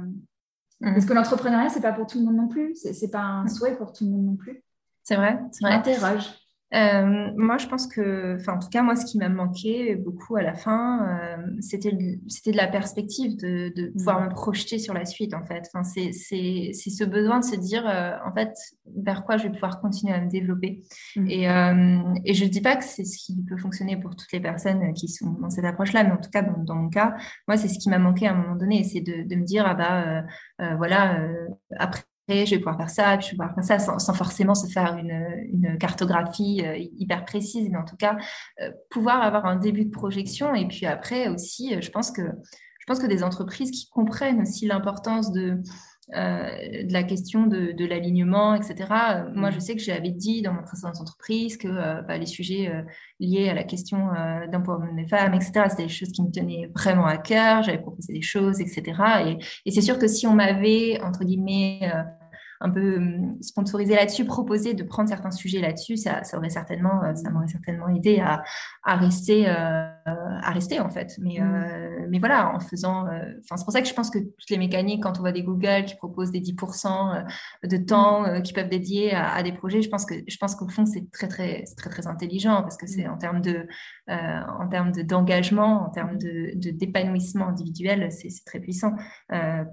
mmh. Parce que l'entrepreneuriat, c'est pas pour tout le monde non plus, c'est pas un mmh. souhait pour tout le monde non plus. C'est vrai, c'est vrai. Interroge. Euh, moi, je pense que, enfin, en tout cas, moi, ce qui m'a manqué beaucoup à la fin, euh, c'était de la perspective de, de pouvoir mmh. me projeter sur la suite, en fait. Enfin, c'est ce besoin de se dire, euh, en fait, vers quoi je vais pouvoir continuer à me développer. Mmh. Et, et je ne dis pas que c'est ce qui peut fonctionner pour toutes les personnes qui sont dans cette approche-là, mais en tout cas, dans, dans mon cas, moi, c'est ce qui m'a manqué à un moment donné, c'est de, de, me dire, ah bah, voilà, après je vais pouvoir faire ça, puis je vais pouvoir faire ça, sans, forcément se faire une, cartographie euh, hyper précise, mais en tout cas, euh, pouvoir avoir un début de projection. Et puis après aussi, euh, je pense que, je pense que des entreprises qui comprennent aussi l'importance de, de la question de, l'alignement, etc. Moi, je mmh. sais que j'avais dit dans ma précédente entreprise que bah, les sujets liés à la question d'empowerment des femmes, etc., c'était des choses qui me tenaient vraiment à cœur. J'avais proposé des choses, etc. Et, et c'est sûr que si on m'avait, entre guillemets, un peu hum, sponsorisé là-dessus, proposer de prendre certains sujets là-dessus, ça, aurait certainement, euh, ça m'aurait certainement aidé à, à rester, euh, à rester en fait. Mais, mm. euh, mais voilà, en faisant, enfin c'est pour ça que je pense que toutes les mécaniques, quand on voit des Google qui proposent des 10% de temps mm. qui peuvent dédier à, des projets, je pense que je pense qu'au fond c'est très très très très intelligent parce que c'est mm. en termes de en termes d'engagement, en termes de d'épanouissement individuel, c'est très puissant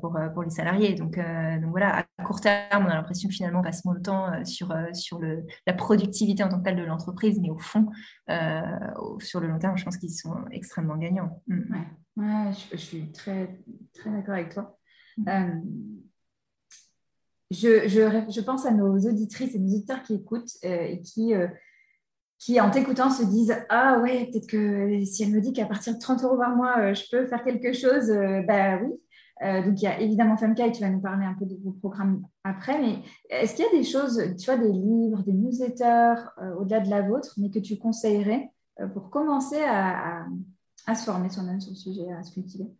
pour pour les salariés. Donc donc voilà, à court terme on a l'impression que finalement on passe moins de temps euh, sur, euh, sur le, la productivité en tant que telle de l'entreprise, mais au fond, euh, sur le long terme, je pense qu'ils sont extrêmement gagnants. Mm. Ouais, je, suis très, très d'accord avec toi. Mm. je, je, je, pense à nos auditrices et nos auditeurs qui écoutent et qui, qui, en t'écoutant, se disent Ah ouais, peut-être que si elle me dit qu'à partir de 30 euros par mois, je peux faire quelque chose, bah oui. donc, il y a évidemment Femka et tu vas nous parler un peu de vos programmes après, mais est-ce qu'il y a des choses, tu vois, des livres, des newsletters au-delà de la vôtre, mais que tu conseillerais pour commencer à, à se former soi-même sur le sujet, à se cultiver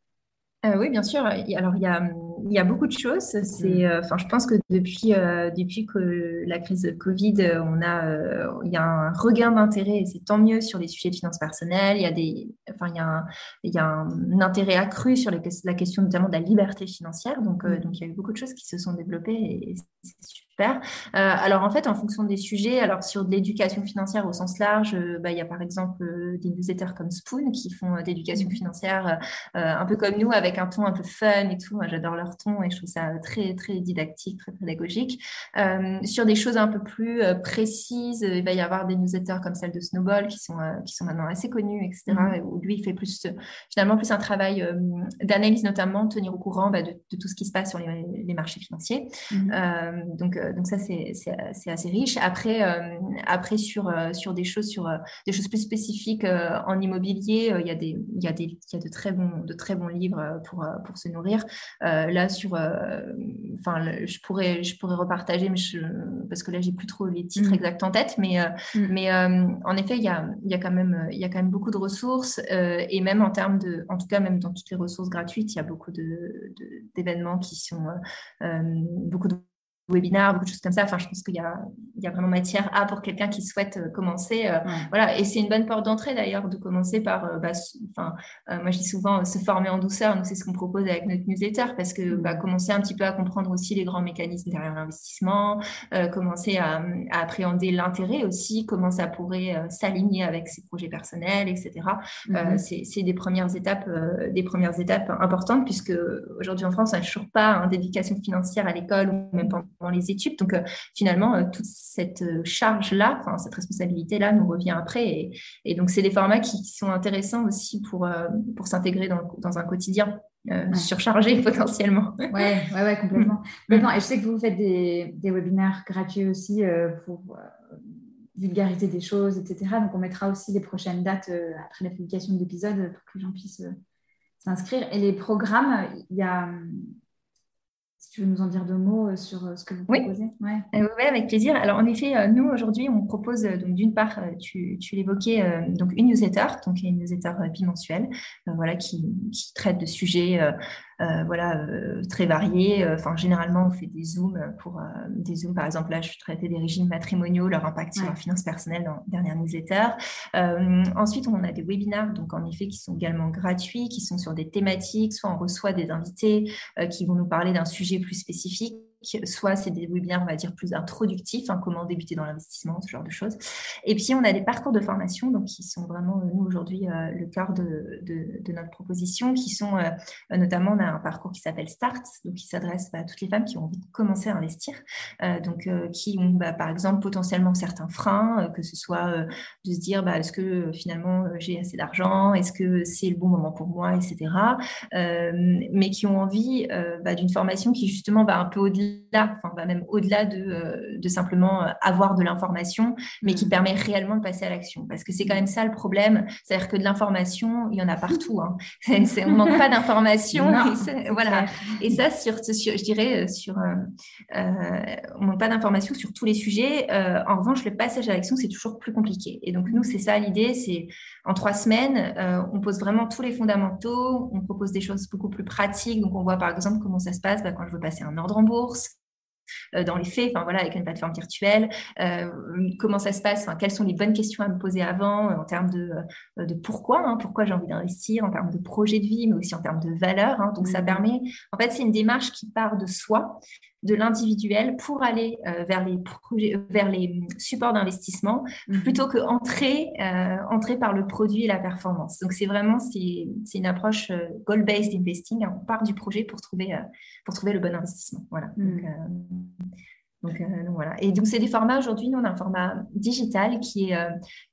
euh, oui, bien sûr. Alors, il y a, il y a beaucoup de choses. C'est, mm. euh, enfin, je pense que depuis, euh, depuis que la crise de Covid, on a, il y a un regain d'intérêt et c'est tant mieux sur les sujets de finances personnelles. Il y a des, enfin, il y a un, il y a un intérêt accru sur les, la question notamment de la liberté financière. Donc, mm. donc, il y a eu beaucoup de choses qui se sont développées et c'est super. alors, en fait, en fonction des sujets, alors sur de l'éducation financière au sens large, bah, il y a par exemple des newsletters comme Spoon qui font d'éducation mm. financière un peu comme nous avec un ton un peu fun et tout. Moi, j'adore leur ton et je trouve ça très, très didactique, très pédagogique. Euh, sur des choses un peu plus euh, précises, il va y avoir des newsletters comme celle de Snowball qui sont, euh, qui sont maintenant assez connus, etc. Mm. Où lui, il fait plus, finalement, plus un travail d'analyse, notamment, tenir au courant bah, de, tout ce qui se passe sur les, marchés financiers. Mm. donc, donc, ça, c'est assez riche. Après, après sur, sur des choses, sur des choses plus spécifiques en immobilier, il y a des, il y a des, il y a de très bons, de très bons livres pour, euh, pour se nourrir. Euh, là, sur, euh, enfin, je pourrais, je pourrais repartager, mais parce que là, j'ai plus trop les titres mm. exacts en tête, mais, mm. mais en effet, il y a, y, a quand même, il y a quand même beaucoup de ressources et même en termes de, en tout cas, même dans toutes les ressources gratuites, il y a beaucoup d'événements qui sont beaucoup de webinaires, beaucoup de choses comme ça. Enfin, je pense qu'il y a, il y a vraiment matière à pour quelqu'un qui souhaite euh, commencer. Euh, voilà, et c'est une bonne porte d'entrée d'ailleurs de commencer par, euh, bah, enfin, moi je dis souvent se former en douceur. Nous, c'est ce qu'on propose avec notre newsletter parce que bah, commencer un petit peu à comprendre aussi les grands mécanismes derrière l'investissement, commencer à, appréhender l'intérêt aussi, comment ça pourrait s'aligner avec ses projets personnels, etc. Mm-hmm. c'est des premières étapes, des premières étapes importantes puisque aujourd'hui en France, on n'a toujours pas hein, d'éducation financière à l'école ou même pas dans les études. Donc, euh, finalement, euh, toute cette euh, charge-là, cette responsabilité-là nous revient après. Et, donc, c'est des formats qui, sont intéressants aussi pour, pour s'intégrer dans, dans, un quotidien surchargé potentiellement. Ouais, ouais, complètement. Mm. Et je sais que vous faites des, des webinaires gratuits aussi pour vulgariser des choses, etc. Donc, on mettra aussi les prochaines dates après la publication de l'épisode pour que les gens puissent s'inscrire. Et les programmes, il y a si tu veux nous en dire deux mots euh, sur euh, ce que vous proposez. Oui, ouais. Euh, avec plaisir. Alors, en effet, nous, aujourd'hui, on propose, donc d'une part, tu, tu l'évoquais, donc une newsletter, donc une newsletter bimensuelle, voilà, qui, qui, traite de sujets voilà, euh, très variés. Euh, enfin, généralement, on fait des zooms pour des zooms. Par exemple, là, je traitais des régimes matrimoniaux, leur impact sur la finance personnelle dans la dernière newsletter. ensuite, on a des webinaires, donc en effet, qui sont également gratuits, qui sont sur des thématiques. Soit on reçoit des invités qui vont nous parler d'un sujet plus spécifique soit c'est des webinaires, on va dire, plus introductifs, hein, comment débuter dans l'investissement, ce genre de choses. Et puis, on a des parcours de formation, donc qui sont vraiment, nous, aujourd'hui, euh, le cœur de, de, notre proposition, qui sont euh, notamment, on a un parcours qui s'appelle Start, donc qui s'adresse bah, à toutes les femmes qui ont envie de commencer à investir, euh, donc qui ont, bah, par exemple, potentiellement certains freins, que ce soit de se dire, bah, est-ce que finalement j'ai assez d'argent, est-ce que c'est le bon moment pour moi, etc. mais qui ont envie bah, d'une formation qui, justement, va un peu au-delà enfin, même au-delà de, euh, de, simplement euh, avoir de l'information, mais qui mm. permet réellement de passer à l'action. Parce que c'est quand même ça le problème, c'est-à-dire que de l'information, il y en a partout. Hein. on ne manque pas d'informations. Et, voilà. et ça, sur, je dirais, euh, sur, on ne manque pas d'informations sur tous les sujets. en revanche, le passage à l'action, c'est toujours plus compliqué. Et donc, nous, c'est ça l'idée, c'est en trois semaines, on pose vraiment tous les fondamentaux, on propose des choses beaucoup plus pratiques. Donc, on voit par exemple comment ça se passe bah, quand je veux passer un ordre en bourse, dans les faits, enfin voilà, avec une plateforme virtuelle, euh, comment ça se passe, enfin, quelles sont les bonnes questions à me poser avant euh, en termes de, de pourquoi, hein, pourquoi j'ai envie d'investir, en termes de projet de vie, mais aussi en termes de valeur. Hein. donc ça mmh. permet, en fait, c'est une démarche qui part de soi de l'individuel pour aller euh, vers, les projets, euh, vers les supports d'investissement mhm. plutôt que entrer, euh, entrer par le produit et la performance. Donc c'est vraiment c'est, une approche goal-based investing. On part du projet pour trouver, pour trouver le bon investissement. Voilà. Mhm. Donc, voilà. Et donc, c'est des formats aujourd'hui. Nous, on a un format digital qui est,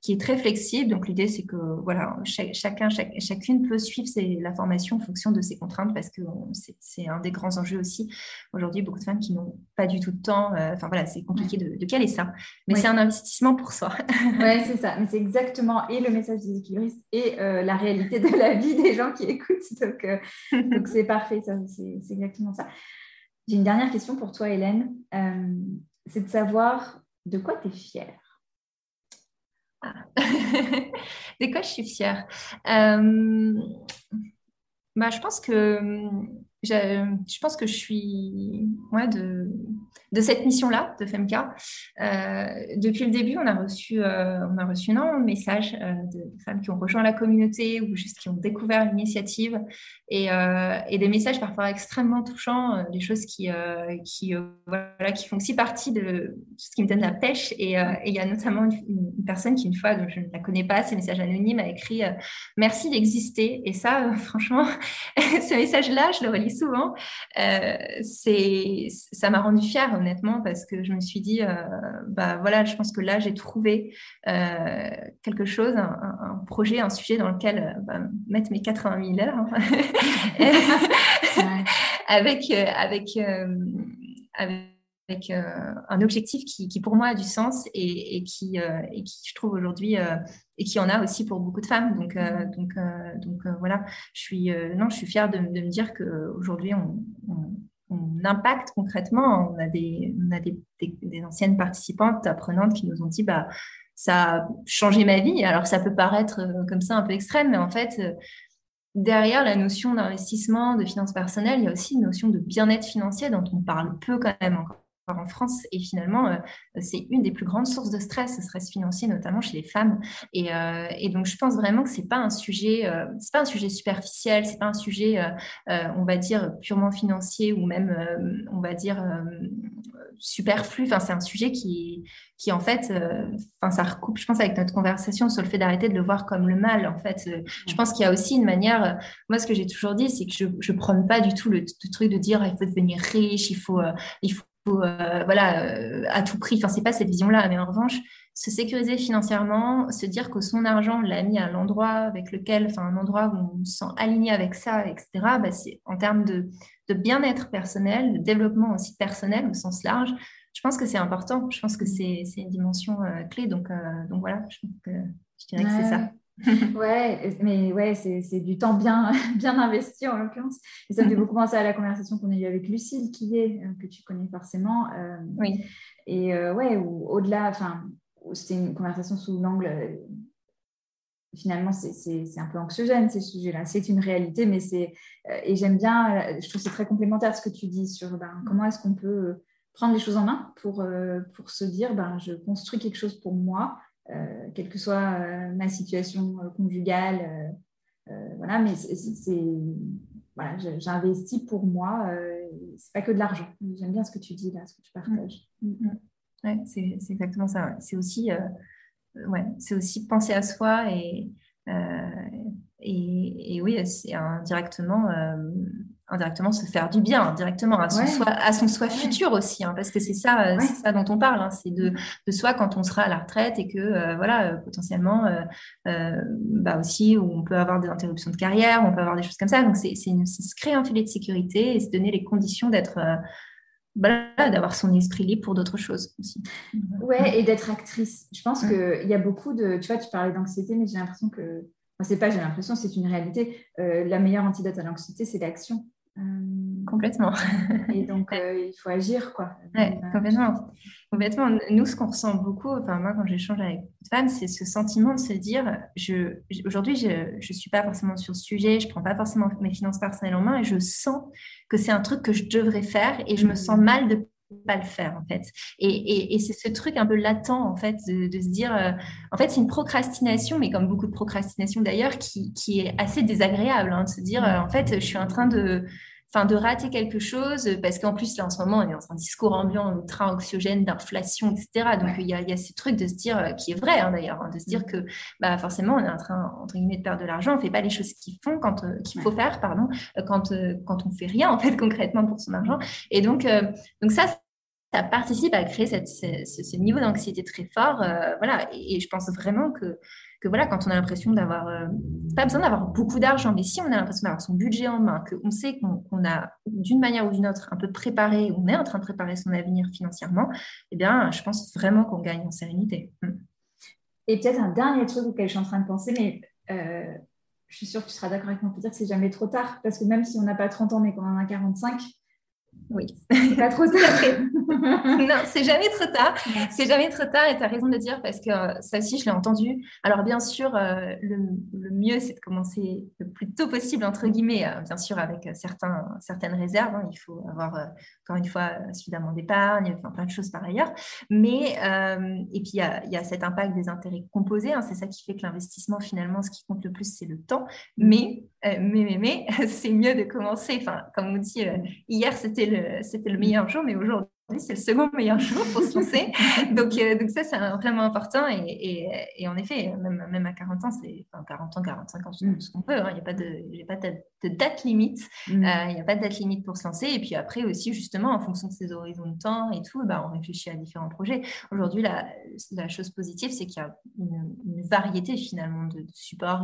qui est très flexible. Donc, l'idée, c'est que voilà, chacun, chacune peut suivre la formation en fonction de ses contraintes parce que c'est un des grands enjeux aussi. Aujourd'hui, beaucoup de femmes qui n'ont pas du tout de temps. Enfin, voilà, c'est compliqué de, de, caler ça. Mais c'est un investissement pour soi. oui, c'est ça. Mais c'est exactement et le message des équilibristes et la réalité de la vie des gens qui écoutent. Donc, donc c'est parfait. C'est exactement ça. J'ai une dernière question pour toi, Hélène. Euh, c'est de savoir de quoi tu es fière. Ah. de quoi je suis fière? Euh, bah, Je pense que je pense que je suis ouais, de, de cette mission-là, de FEMK. Euh, depuis le début, on a reçu, euh, on a reçu un message euh, de, femmes qui ont rejoint la communauté ou juste qui ont découvert l'initiative et, et, des messages parfois extrêmement touchants, des choses qui, qui, voilà, qui font aussi partie de ce qui me donne la pêche. Et, il y a notamment une, personne qui, une fois, dont je ne la connais pas, ces messages anonymes, a écrit Merci d'exister. Et ça, franchement, ce message-là, je le relis souvent. c'est, ça m'a rendu fière honnêtement, parce que je me suis dit, euh, bah voilà, je pense que là, j'ai trouvé euh, quelque chose, un, projet, un sujet dans lequel euh, bah, mettre mes 80 000 heures hein. avec, avec, avec un objectif qui, pour moi a du sens et, qui, et qui, je trouve aujourd'hui, et qui en a aussi pour beaucoup de femmes. Donc, donc, donc voilà, je suis, non, je suis fière de, me dire qu'aujourd'hui, on, on, impacte concrètement. On a des, on a des, des, anciennes participantes, apprenantes qui nous ont dit bah, ça a changé ma vie. Alors ça peut paraître euh, comme ça un peu extrême, mais en fait, euh, derrière la notion d'investissement, de finances personnelles, il y a aussi une notion de bien-être financier dont on parle peu quand même encore en France. Et finalement, euh, c'est une des plus grandes sources de stress, ce stress financier, notamment chez les femmes. Et, euh, donc, je pense vraiment que c'est pas un sujet, euh, pas un sujet superficiel, c'est pas un sujet, on va dire purement financier ou même, on va dire superflu. Enfin, c'est un sujet qui, qui en fait, enfin, ça recoupe, je pense, avec notre conversation sur le fait d'arrêter de le voir comme le mal. En fait, je pense qu'il y a aussi une manière. moi, ce que j'ai toujours dit, c'est que je, je prône pas du tout le, le, truc de dire il faut devenir riche, il faut euh, voilà, euh, à tout prix. Enfin, c'est pas cette vision-là, mais en revanche, se sécuriser financièrement, se dire que son argent l'a mis à l'endroit avec lequel, enfin, un endroit où on se sent aligné avec ça, etc. Bah, c'est en termes de, bien-être personnel, de développement aussi personnel au sens large. Je pense que c'est important. Je pense que c'est une dimension euh, clé. Donc, donc voilà, je, que, je dirais que c'est ça. ouais, mais ouais, c'est du temps bien, bien investi en l'occurrence. Et ça me fait beaucoup penser à la conversation qu'on a eue avec Lucille, qui est, euh, que tu connais forcément. Euh, oui. Et euh, ouais, au-delà, enfin, c'était une conversation sous l'angle. finalement, c'est un peu anxiogène ces sujets-là. C'est une réalité, mais c'est. et j'aime bien, je trouve c'est très complémentaire ce que tu dis sur ben, comment est-ce qu'on peut prendre les choses en main pour, pour se dire ben, je construis quelque chose pour moi euh, quelle que soit euh, ma situation euh, conjugale. voilà, mais c'est voilà, j'investis pour moi. c'est pas que de l'argent. J'aime bien ce que tu dis là, ce que tu partages. Mm. Mm. Ouais, c'est exactement ça. C'est aussi, ouais, c'est aussi penser à soi et, et, et, oui, c'est indirectement indirectement se faire du bien, directement à son, soi, à son soi futur aussi, hein, parce que c'est ça, euh, ça dont on parle, hein, c'est de, de, soi quand on sera à la retraite et que euh, voilà, euh, potentiellement, bah aussi, où on peut avoir des interruptions de carrière, on peut avoir des choses comme ça. Donc c'est se créer un filet de sécurité et se donner les conditions d'être d'avoir son esprit libre pour d'autres choses aussi. Ouais, et d'être actrice. Je pense qu'il y a beaucoup de. Tu vois, tu parlais d'anxiété, mais j'ai l'impression que. Enfin, c'est pas, j'ai l'impression, c'est une réalité. la meilleure antidote à l'anxiété, c'est l'action. Euh, complètement. Et donc, euh, il faut agir, quoi. Ouais, complètement. complètement. Nous, ce qu'on ressent beaucoup, enfin, moi, quand j'échange avec une femme, c'est ce sentiment de se dire je, aujourd'hui, je ne suis pas forcément sur ce sujet, je ne prends pas forcément mes finances personnelles en main et je sens que c'est un truc que je devrais faire et je me sens mal de pas le faire en fait. Et, et, c'est ce truc un peu latent en fait de, se dire, euh, en fait c'est une procrastination, mais comme beaucoup de procrastination d'ailleurs, qui, qui, est assez désagréable, hein, de se dire euh, en fait je suis en train de, enfin de rater quelque chose, parce qu'en plus là en ce moment on est dans un discours ambiant ultra anxiogène d'inflation, etc. Donc il y, a, il y a ce truc de se dire, euh, qui est vrai hein, d'ailleurs, hein, de se dire que bah, forcément on est en train entre guillemets de perdre de l'argent, on fait pas les choses qu'il font quand qu'il faut faire, pardon, quand quand on fait rien en fait concrètement pour son argent. Et donc donc ça ça participe à créer cette, ce, niveau d'anxiété très fort. Euh, voilà, et, je pense vraiment que, que voilà, quand on a l'impression d'avoir, euh, pas besoin d'avoir beaucoup d'argent, mais si on a l'impression d'avoir son budget en main, qu'on sait qu'on a d'une manière ou d'une autre un peu préparé, on est en train de préparer son avenir financièrement, eh bien, je pense vraiment qu'on gagne en sérénité. Mm. Et peut-être un dernier truc auquel je suis en train de penser, mais euh, je suis sûre que tu seras d'accord avec moi pour dire que c'est jamais trop tard, parce que même si on n'a pas 30 ans, mais qu'on en a 45, oui. C'est pas trop tard. non, c'est jamais trop tard. C'est jamais trop tard et tu as raison de dire parce que euh, ça aussi, je l'ai entendu. Alors, bien sûr, euh, le, mieux, c'est de commencer le plus tôt possible, entre guillemets, euh, bien sûr, avec certains, certaines réserves. Hein. Il faut avoir, encore une fois, suffisamment d'épargne, enfin, plein de choses par ailleurs. Mais, et puis, il y a, y a, cet impact des intérêts composés. Hein. C'est ça qui fait que l'investissement, finalement, ce qui compte le plus, c'est le temps. Mais, mais, mais, mais c'est mieux de commencer. Enfin, comme on dit, hier, c'était le c'était le meilleur jour, mais aujourd'hui, c'est le second meilleur jour pour se lancer. donc, euh, donc ça, c'est vraiment important. Et, et, en effet, même, même à 40 ans, c'est enfin, 40 ans, 45 ans, mm. ce qu'on peut. Hein. Il n'y a pas, de, pas de, date limite. Mm. Euh, il n'y a pas de date limite pour se lancer. Et puis après aussi, justement, en fonction de ses horizons de temps et tout, bah, on réfléchit à différents projets. Aujourd'hui, la, la, chose positive, c'est qu'il y a une, variété finalement de, supports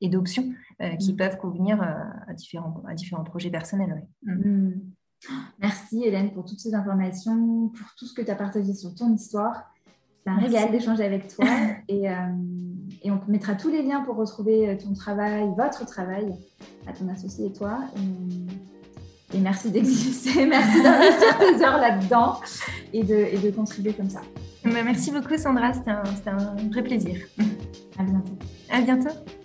et d'options euh, qui mm. peuvent convenir à, différents, à différents projets personnels. Merci Hélène pour toutes ces informations, pour tout ce que tu as partagé sur ton histoire. C'est un régal d'échanger avec toi et, euh, et, on mettra tous les liens pour retrouver euh, ton travail, votre travail, à ton associé et toi. Et, merci d'exister, merci d'investir tes heures là-dedans et de, et de contribuer comme ça. Bah, merci beaucoup Sandra, c'était un, un vrai plaisir. À bientôt. À bientôt.